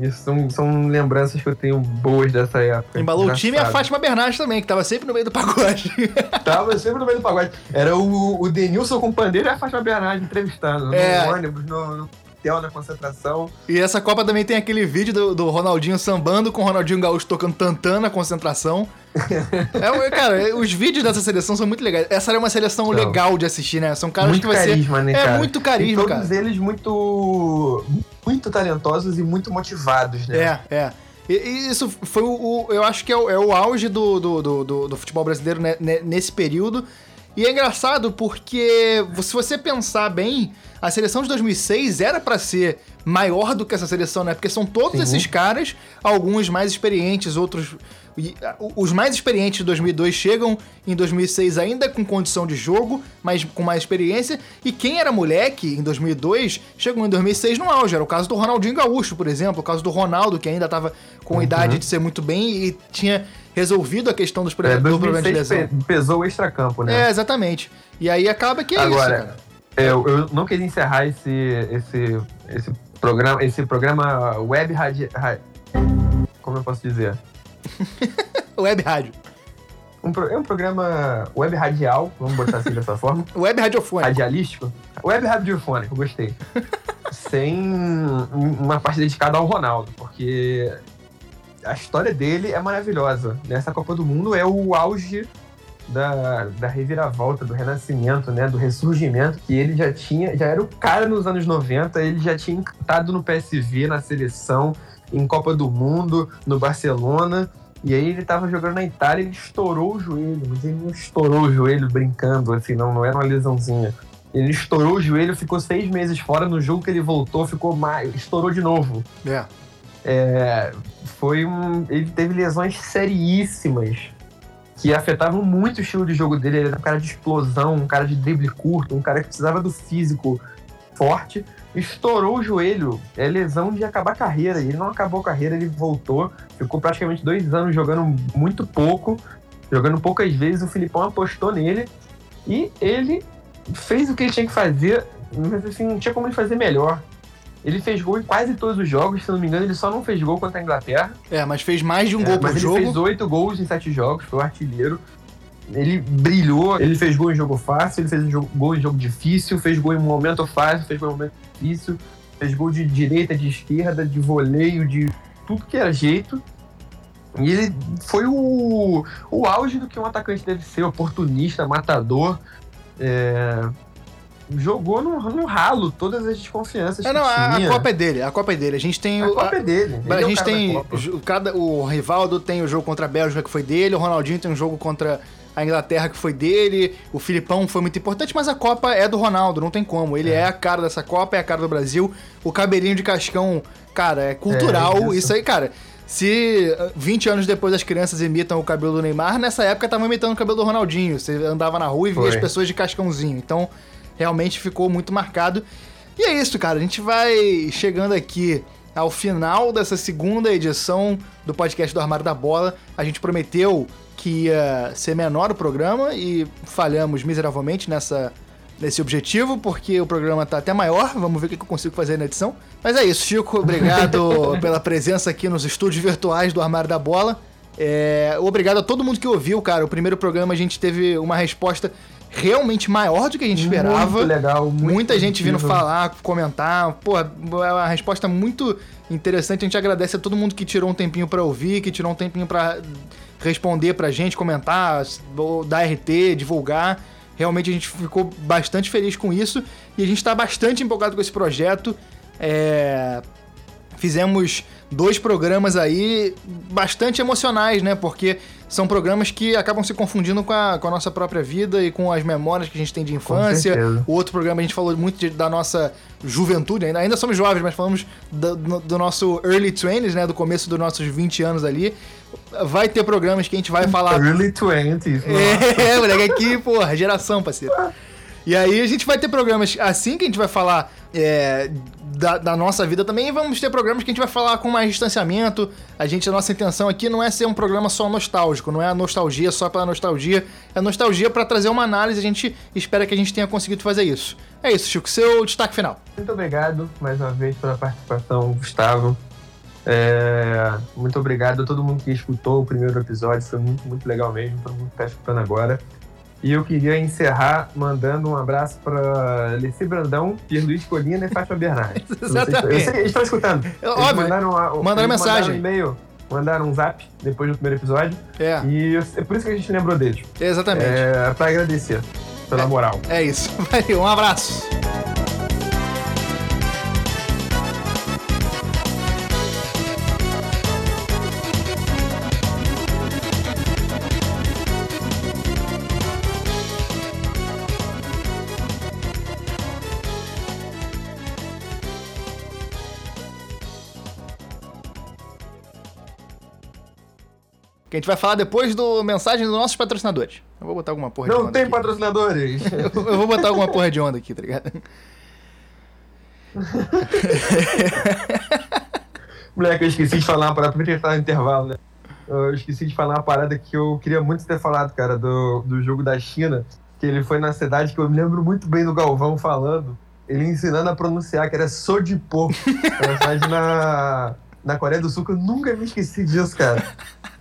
Isso são, são lembranças que eu tenho boas dessa época. Embalou o time e a. Fátima Bernardes também, que tava sempre no meio do pagode. Tava sempre no meio do pagode. Era o, o Denilson com pandeiro e a Fátima Bernardes entrevistando. É. No ônibus, no, no hotel, na concentração. E essa Copa também tem aquele vídeo do, do Ronaldinho sambando com o Ronaldinho Gaúcho tocando tantã na concentração. é, cara, os vídeos dessa seleção são muito legais. Essa era uma seleção São. legal de assistir, né? São caras muito que você. carisma, né, é cara? muito carisma, e todos cara. eles muito, muito talentosos e muito motivados, né? É, é. E, e isso foi o, o- Eu acho que é o, é o auge do, do, do, do- do futebol brasileiro né, ne- nesse período. E é engraçado porque, se você pensar bem, a seleção de 2006 era pra ser maior do que essa seleção, né? Porque são todos Sim. esses caras, alguns mais experientes, outros. Os mais experientes de 2002 chegam em 2006 ainda com condição de jogo, mas com mais experiência. E quem era moleque em 2002 chegou em 2006 no auge. Era o caso do Ronaldinho Gaúcho, por exemplo, o caso do Ronaldo, que ainda tava com idade de ser muito bem e tinha resolvido a questão dos pre- É, do problema de 2006 lesão. pe- pesou o extracampo, né? É, exatamente. E aí acaba que é isso, Agora, cara. é, eu, eu não queria encerrar esse, esse, esse programa, esse programa web radi, ra- como eu posso dizer? Web rádio. Um, pro- é um programa web radial, vamos botar assim dessa forma, Web radiofônico. radialístico. Web radiofônico, gostei. Sem uma parte dedicada ao Ronaldo, porque a história dele é maravilhosa. Nessa Copa do Mundo é o auge da, da reviravolta, do renascimento, né? Do ressurgimento, que ele já tinha, já era o cara nos anos 90, ele já tinha encantado no PSV, na seleção, em Copa do Mundo, no Barcelona. E aí ele tava jogando na Itália, ele estourou o joelho, mas ele não estourou o joelho brincando, assim, não, não era uma lesãozinha. Ele estourou o joelho, ficou seis meses fora. No jogo que ele voltou, ficou mais. estourou de novo. É. É, foi um. Ele teve lesões seríssimas que afetavam muito o estilo de jogo dele. Ele era um cara de explosão, um cara de drible curto, um cara que precisava do físico forte. Estourou o joelho, é lesão de acabar a carreira. Ele não acabou a carreira, ele voltou, ficou praticamente dois anos jogando muito pouco, jogando poucas vezes. O Filipão apostou nele e ele fez o que ele tinha que fazer, mas assim, não tinha como ele fazer melhor. Ele fez gol em quase todos os jogos, se não me engano, ele só não fez gol contra a Inglaterra. É, mas fez mais de um É, gol por mas ele jogo. fez oito gols em sete jogos, foi o artilheiro. Ele brilhou, ele fez gol em jogo fácil, ele fez gol em jogo difícil, fez gol em momento fácil, fez gol em momento difícil, fez gol de direita, de esquerda, de voleio, de tudo que era jeito. E ele foi o, o auge do que um atacante deve ser, oportunista, matador. É, jogou no, no ralo todas as desconfianças É, não, a, a. Copa é dele, a Copa é dele. A gente tem A o. Copa é dele. Ele é a gente tem. Cada, o Rivaldo tem o jogo contra a Bélgica que foi dele, o Ronaldinho tem um jogo contra a Inglaterra que foi dele, o Filipão foi muito importante, mas a Copa é do Ronaldo, não tem como. Ele é, a cara dessa Copa, é a cara do Brasil. O cabelinho de Cascão, cara, é cultural. É, isso. isso. aí, cara. Se uh, 20 anos depois as crianças imitam o cabelo do Neymar, nessa época estavam imitando o cabelo do Ronaldinho. Você andava na rua e via Foi. as pessoas de cascãozinho. Então, realmente ficou muito marcado. E é isso, cara. A gente vai chegando aqui ao final dessa segunda edição do podcast do Armário da Bola. A gente prometeu que ia ser menor o programa e falhamos miseravelmente nessa, nesse objetivo, porque o programa tá até maior. Vamos ver o que eu consigo fazer na edição. Mas é isso, Chico. Obrigado pela presença aqui nos estúdios virtuais do Armário da Bola. É, obrigado a todo mundo que ouviu, cara. O primeiro programa a gente teve uma resposta realmente maior do que a gente esperava. Muito legal. Muito Muita gente vindo falar, comentar. Pô, é uma resposta muito interessante. A gente agradece a todo mundo que tirou um tempinho pra ouvir, que tirou um tempinho pra responder pra gente, comentar, dar RT, divulgar. Realmente a gente ficou bastante feliz com isso e a gente tá bastante empolgado com esse projeto. É, Fizemos dois programas aí bastante emocionais, né? Porque são programas que acabam se confundindo com a, com a nossa própria vida e com as memórias que a gente tem de infância. O outro programa a gente falou muito de- da nossa juventude, ainda, ainda somos jovens, mas falamos do, do nosso early 20s, né? Do começo dos nossos 20 anos ali. Vai ter programas que a gente vai falar Early 20s. é, moleque, aqui, porra, geração, parceiro. E aí a gente vai ter programas assim que a gente vai falar é, da, da nossa vida também, e vamos ter programas que a gente vai falar com mais distanciamento. A gente, a nossa intenção aqui não é ser um programa só nostálgico, não é a nostalgia só pela nostalgia, é nostalgia pra trazer uma análise, a gente espera que a gente tenha conseguido fazer isso. É isso, Chico, seu destaque final. Muito obrigado mais uma vez pela participação, Gustavo. É, muito obrigado a todo mundo que escutou o primeiro episódio, foi muito, muito legal mesmo, todo mundo que está escutando agora. E eu queria encerrar mandando um abraço para Leci Brandão, Pierluiz Colina e Fátima Bernardes. Sei se- Eu sei, eles estão escutando. Eles Óbvio. mandaram, uma- Mandaram mensagem. Mandaram um e-mail, mandaram um zap depois do primeiro episódio. É, E eu- é por isso que a gente lembrou deles. exatamente. É, para agradecer pela moral. É isso. Valeu, um abraço. Que a gente vai falar depois do mensagem dos nossos patrocinadores. Eu vou botar alguma porra de Não onda tem aqui. patrocinadores. Eu eu vou botar alguma porra de onda aqui, tá ligado? Moleque, eu esqueci de falar uma parada, a gente tá no intervalo, né? Eu esqueci de falar uma parada que eu queria muito ter falado, cara, do, do jogo da China, que ele foi na cidade que eu me lembro muito bem do Galvão falando, ele ensinando a pronunciar, que era Sodipo, na, na Coreia do Sul, que eu nunca me esqueci disso, cara.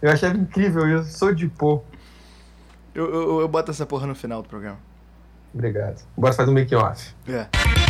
Eu achava incrível isso, Sodipo. Eu, eu, eu boto essa porra no final do programa. Obrigado. Bora fazer um make-off. É.